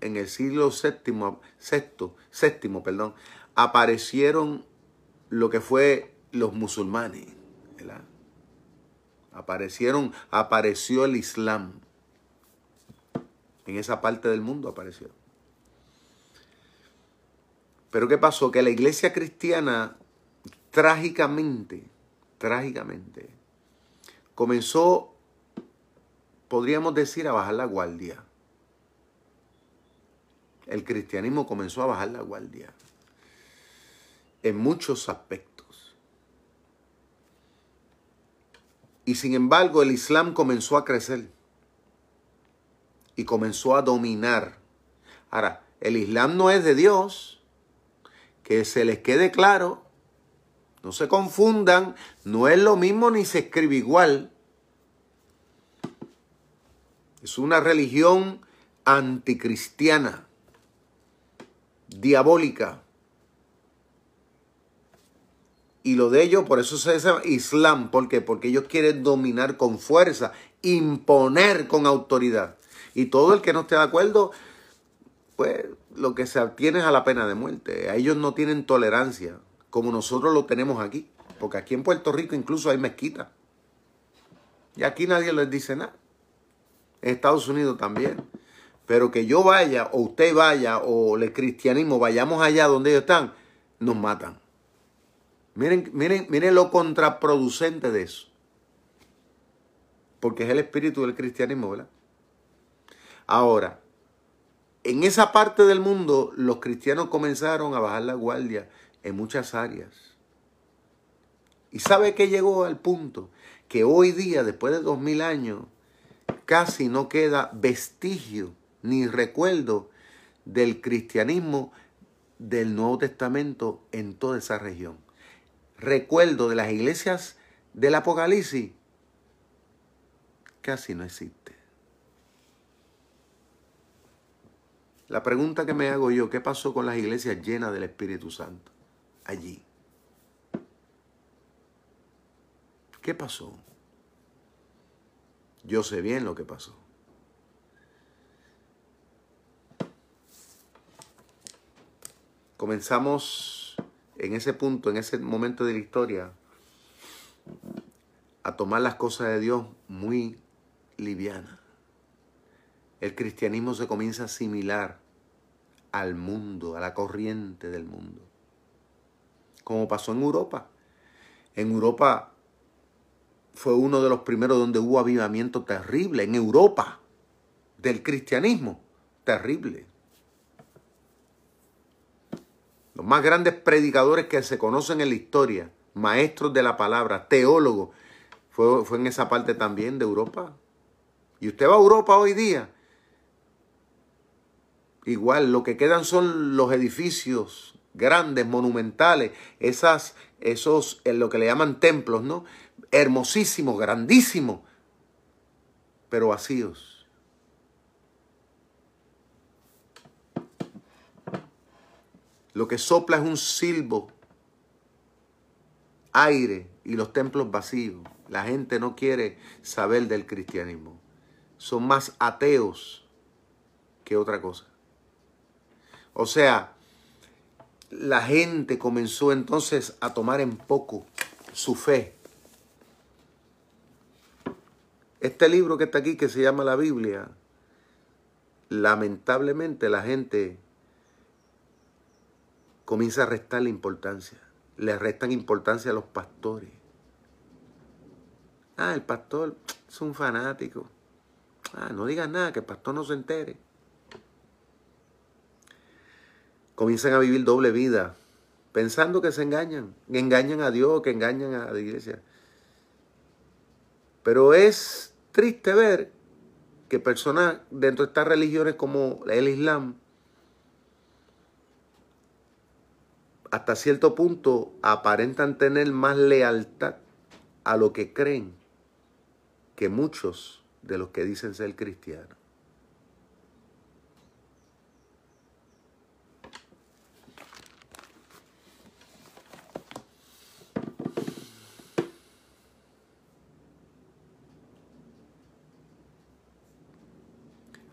en el siglo séptimo, sexto, séptimo, perdón, aparecieron lo que fue los musulmanes, ¿verdad? Aparecieron, apareció el Islam. En esa parte del mundo apareció. Pero ¿qué pasó? Que la iglesia cristiana trágicamente, trágicamente, comenzó, podríamos decir, a bajar la guardia. El cristianismo comenzó a bajar la guardia en muchos aspectos. Y sin embargo, el Islam comenzó a crecer y comenzó a dominar. Ahora, el Islam no es de Dios, que se les quede claro, no se confundan, no es lo mismo ni se escribe igual. Es una religión anticristiana, diabólica. Y lo de ellos, por eso se llama Islam. ¿Por qué? Porque ellos quieren dominar con fuerza, imponer con autoridad. Y todo el que no esté de acuerdo, pues lo que se obtiene es a la pena de muerte. A ellos no tienen tolerancia como nosotros lo tenemos aquí. Porque aquí en Puerto Rico incluso hay mezquita. Y aquí nadie les dice nada. En Estados Unidos también. Pero que yo vaya, o usted vaya, o el cristianismo, vayamos allá donde ellos están, nos matan. Miren, miren, miren lo contraproducente de eso. Porque es el espíritu del cristianismo, ¿verdad? Ahora, en esa parte del mundo, los cristianos comenzaron a bajar la guardia en muchas áreas. Y sabe que llegó al punto que hoy día, después de dos mil años, casi no queda vestigio ni recuerdo del cristianismo del Nuevo Testamento en toda esa región. Recuerdo de las iglesias del Apocalipsis casi no existe. La pregunta que me hago yo, ¿qué pasó con las iglesias llenas del Espíritu Santo? Allí. ¿Qué pasó? Yo sé bien lo que pasó. Comenzamos en ese punto, en ese momento de la historia, a tomar las cosas de Dios muy livianas. El cristianismo se comienza a asimilar al mundo, a la corriente del mundo. Como pasó en Europa. En Europa fue uno de los primeros donde hubo avivamiento terrible. En Europa, del cristianismo, terrible. Los más grandes predicadores que se conocen en la historia, maestros de la palabra, teólogos, fue, fue en esa parte también de Europa. Y usted va a Europa hoy día Igual, lo que quedan son los edificios grandes, monumentales, esas, esos, en lo que le llaman templos, ¿no? Hermosísimos, grandísimos, pero vacíos. Lo que sopla es un silbo, aire y los templos vacíos. La gente no quiere saber del cristianismo. Son más ateos que otra cosa. O sea, la gente comenzó entonces a tomar en poco su fe. Este libro que está aquí, que se llama la Biblia, lamentablemente la gente comienza a restarle importancia. Le restan importancia a los pastores. Ah, el pastor es un fanático. Ah, no digas nada, que el pastor no se entere. Comienzan a vivir doble vida, pensando que se engañan, que engañan a Dios, que engañan a la iglesia. Pero es triste ver que personas dentro de estas religiones como el Islam, hasta cierto punto aparentan tener más lealtad a lo que creen que muchos de los que dicen ser cristianos.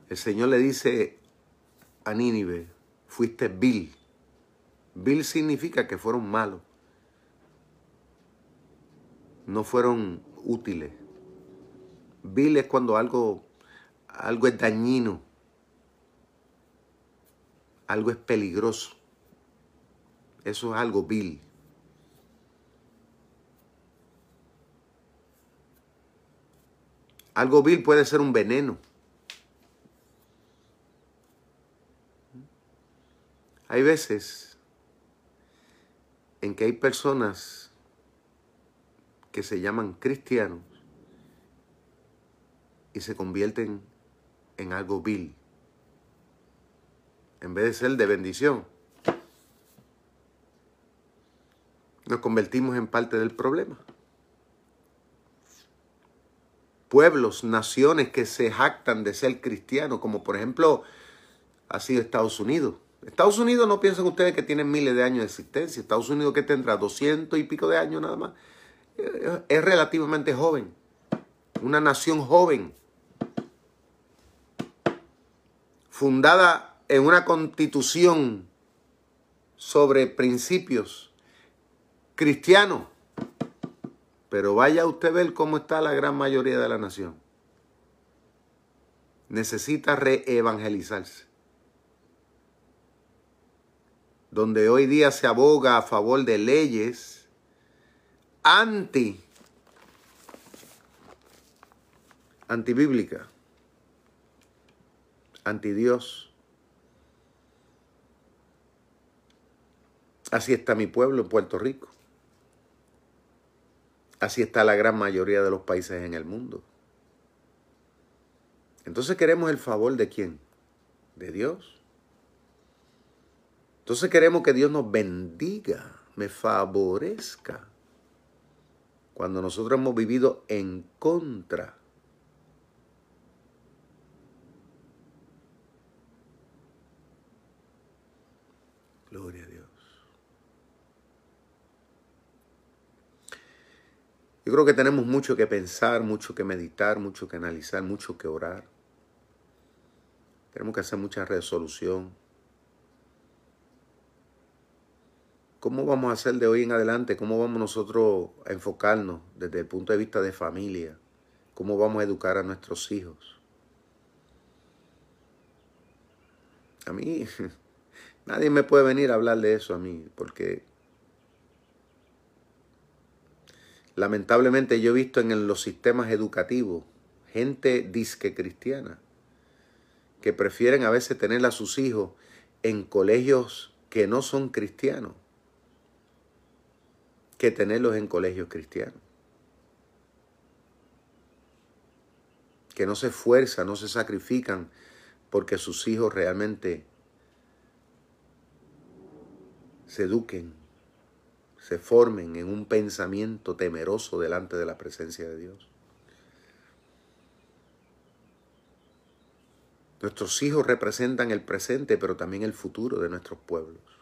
El Señor le dice a Nínive, fuiste vil. Vil significa que fueron malos. No fueron útiles. Vil es cuando algo, algo es dañino. Algo es peligroso. Eso es algo vil. Algo vil puede ser un veneno. Hay veces en que hay personas que se llaman cristianos y se convierten en algo vil, en vez de ser de bendición. Nos convertimos en parte del problema. Pueblos, naciones que se jactan de ser cristianos, como por ejemplo ha sido Estados Unidos Estados Unidos no piensen ustedes que tienen miles de años de existencia. Estados Unidos que tendrá doscientos y pico de años nada más. Eh, es relativamente joven. Una nación joven. Fundada en una constitución sobre principios cristianos. Pero vaya usted a ver cómo está la gran mayoría de la nación. Necesita reevangelizarse donde hoy día se aboga a favor de leyes anti antibíblica, anti Dios. Así está mi pueblo en Puerto Rico. Así está la gran mayoría de los países en el mundo. Entonces queremos el favor de quién? De Dios. Entonces queremos que Dios nos bendiga, me favorezca. Cuando nosotros hemos vivido en contra Gloria a Dios. Yo creo que tenemos mucho que pensar, mucho que meditar, mucho que analizar, mucho que orar. Tenemos que hacer mucha resolución. ¿Cómo vamos a hacer de hoy en adelante? ¿Cómo vamos nosotros a enfocarnos desde el punto de vista de familia? ¿Cómo vamos a educar a nuestros hijos? A mí, nadie me puede venir a hablar de eso a mí, porque lamentablemente yo he visto en los sistemas educativos gente disque cristiana que prefieren a veces tener a sus hijos en colegios que no son cristianos que tenerlos en colegios cristianos. Que no se esfuerzan, no se sacrifican porque sus hijos realmente se eduquen, se formen en un pensamiento temeroso delante de la presencia de Dios. Nuestros hijos representan el presente, pero también el futuro de nuestros pueblos.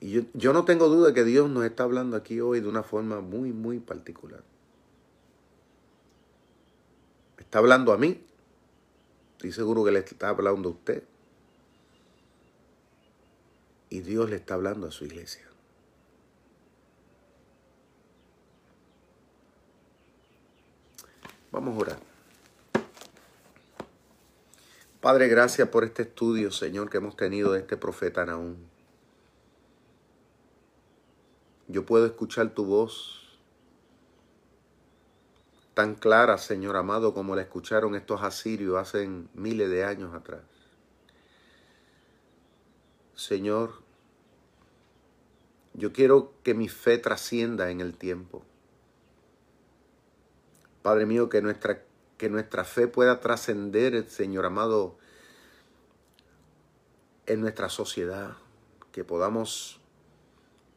Y yo, no tengo duda que Dios nos está hablando aquí hoy de una forma muy, muy particular. está hablando a mí. Estoy seguro que le está hablando a usted. Y Dios le está hablando a su iglesia. Vamos a orar. Padre, gracias por este estudio, Señor, que hemos tenido de este profeta Naúm. Yo puedo escuchar tu voz tan clara, Señor amado, como la escucharon estos asirios hace miles de años atrás. Señor, yo quiero que mi fe trascienda en el tiempo. Padre mío, que nuestra, que nuestra fe pueda trascender, Señor amado, en nuestra sociedad, que podamos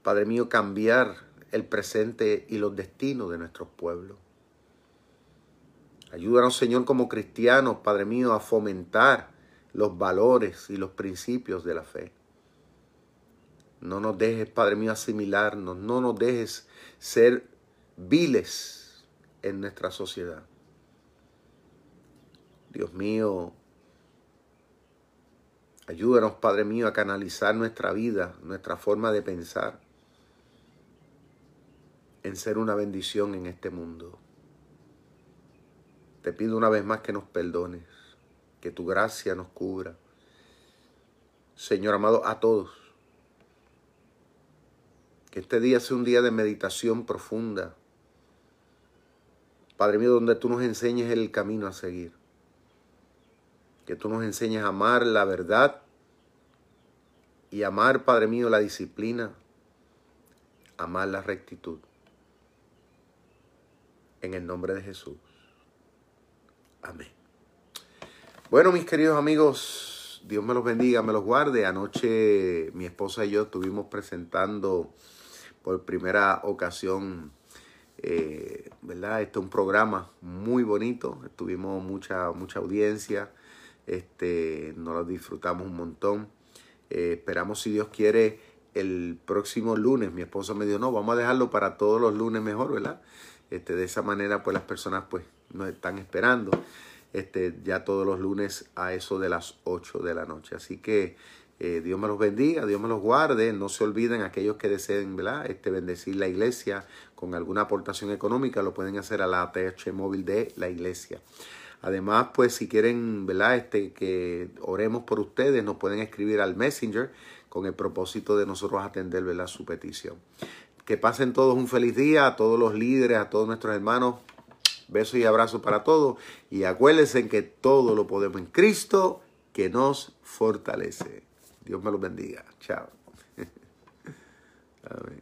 Padre mío, cambiar el presente y los destinos de nuestros pueblos. Ayúdanos, Señor, como cristianos, Padre mío, a fomentar los valores y los principios de la fe. No nos dejes, Padre mío, asimilarnos, no nos dejes ser viles en nuestra sociedad. Dios mío, ayúdanos, Padre mío, a canalizar nuestra vida, nuestra forma de pensar en ser una bendición en este mundo. Te pido una vez más que nos perdones, que tu gracia nos cubra. Señor amado, a todos. Que este día sea un día de meditación profunda. Padre mío, donde tú nos enseñes el camino a seguir. Que tú nos enseñes a amar la verdad y amar, Padre mío, la disciplina, amar la rectitud en el nombre de Jesús. Amén. Bueno, mis queridos amigos, Dios me los bendiga, me los guarde. Anoche mi esposa y yo estuvimos presentando por primera ocasión, eh, ¿verdad? Este es un programa muy bonito. Tuvimos mucha, mucha audiencia. Este, nos lo disfrutamos un montón. Eh, esperamos, si Dios quiere, el próximo lunes. Mi esposa me dijo, no, vamos a dejarlo para todos los lunes mejor, ¿verdad? Este, de esa manera, pues las personas pues nos están esperando este, ya todos los lunes a eso de las 8 de la noche. Así que eh, Dios me los bendiga, Dios me los guarde. No se olviden aquellos que deseen ¿verdad? Este, bendecir la iglesia con alguna aportación económica, lo pueden hacer a la ATH móvil de la iglesia. Además, pues si quieren ¿verdad? Este, que oremos por ustedes, nos pueden escribir al Messenger con el propósito de nosotros atender ¿verdad? su petición. Que pasen todos un feliz día, a todos los líderes, a todos nuestros hermanos. Besos y abrazos para todos. Y acuérdense que todo lo podemos en Cristo que nos fortalece. Dios me los bendiga. Chao. Amén.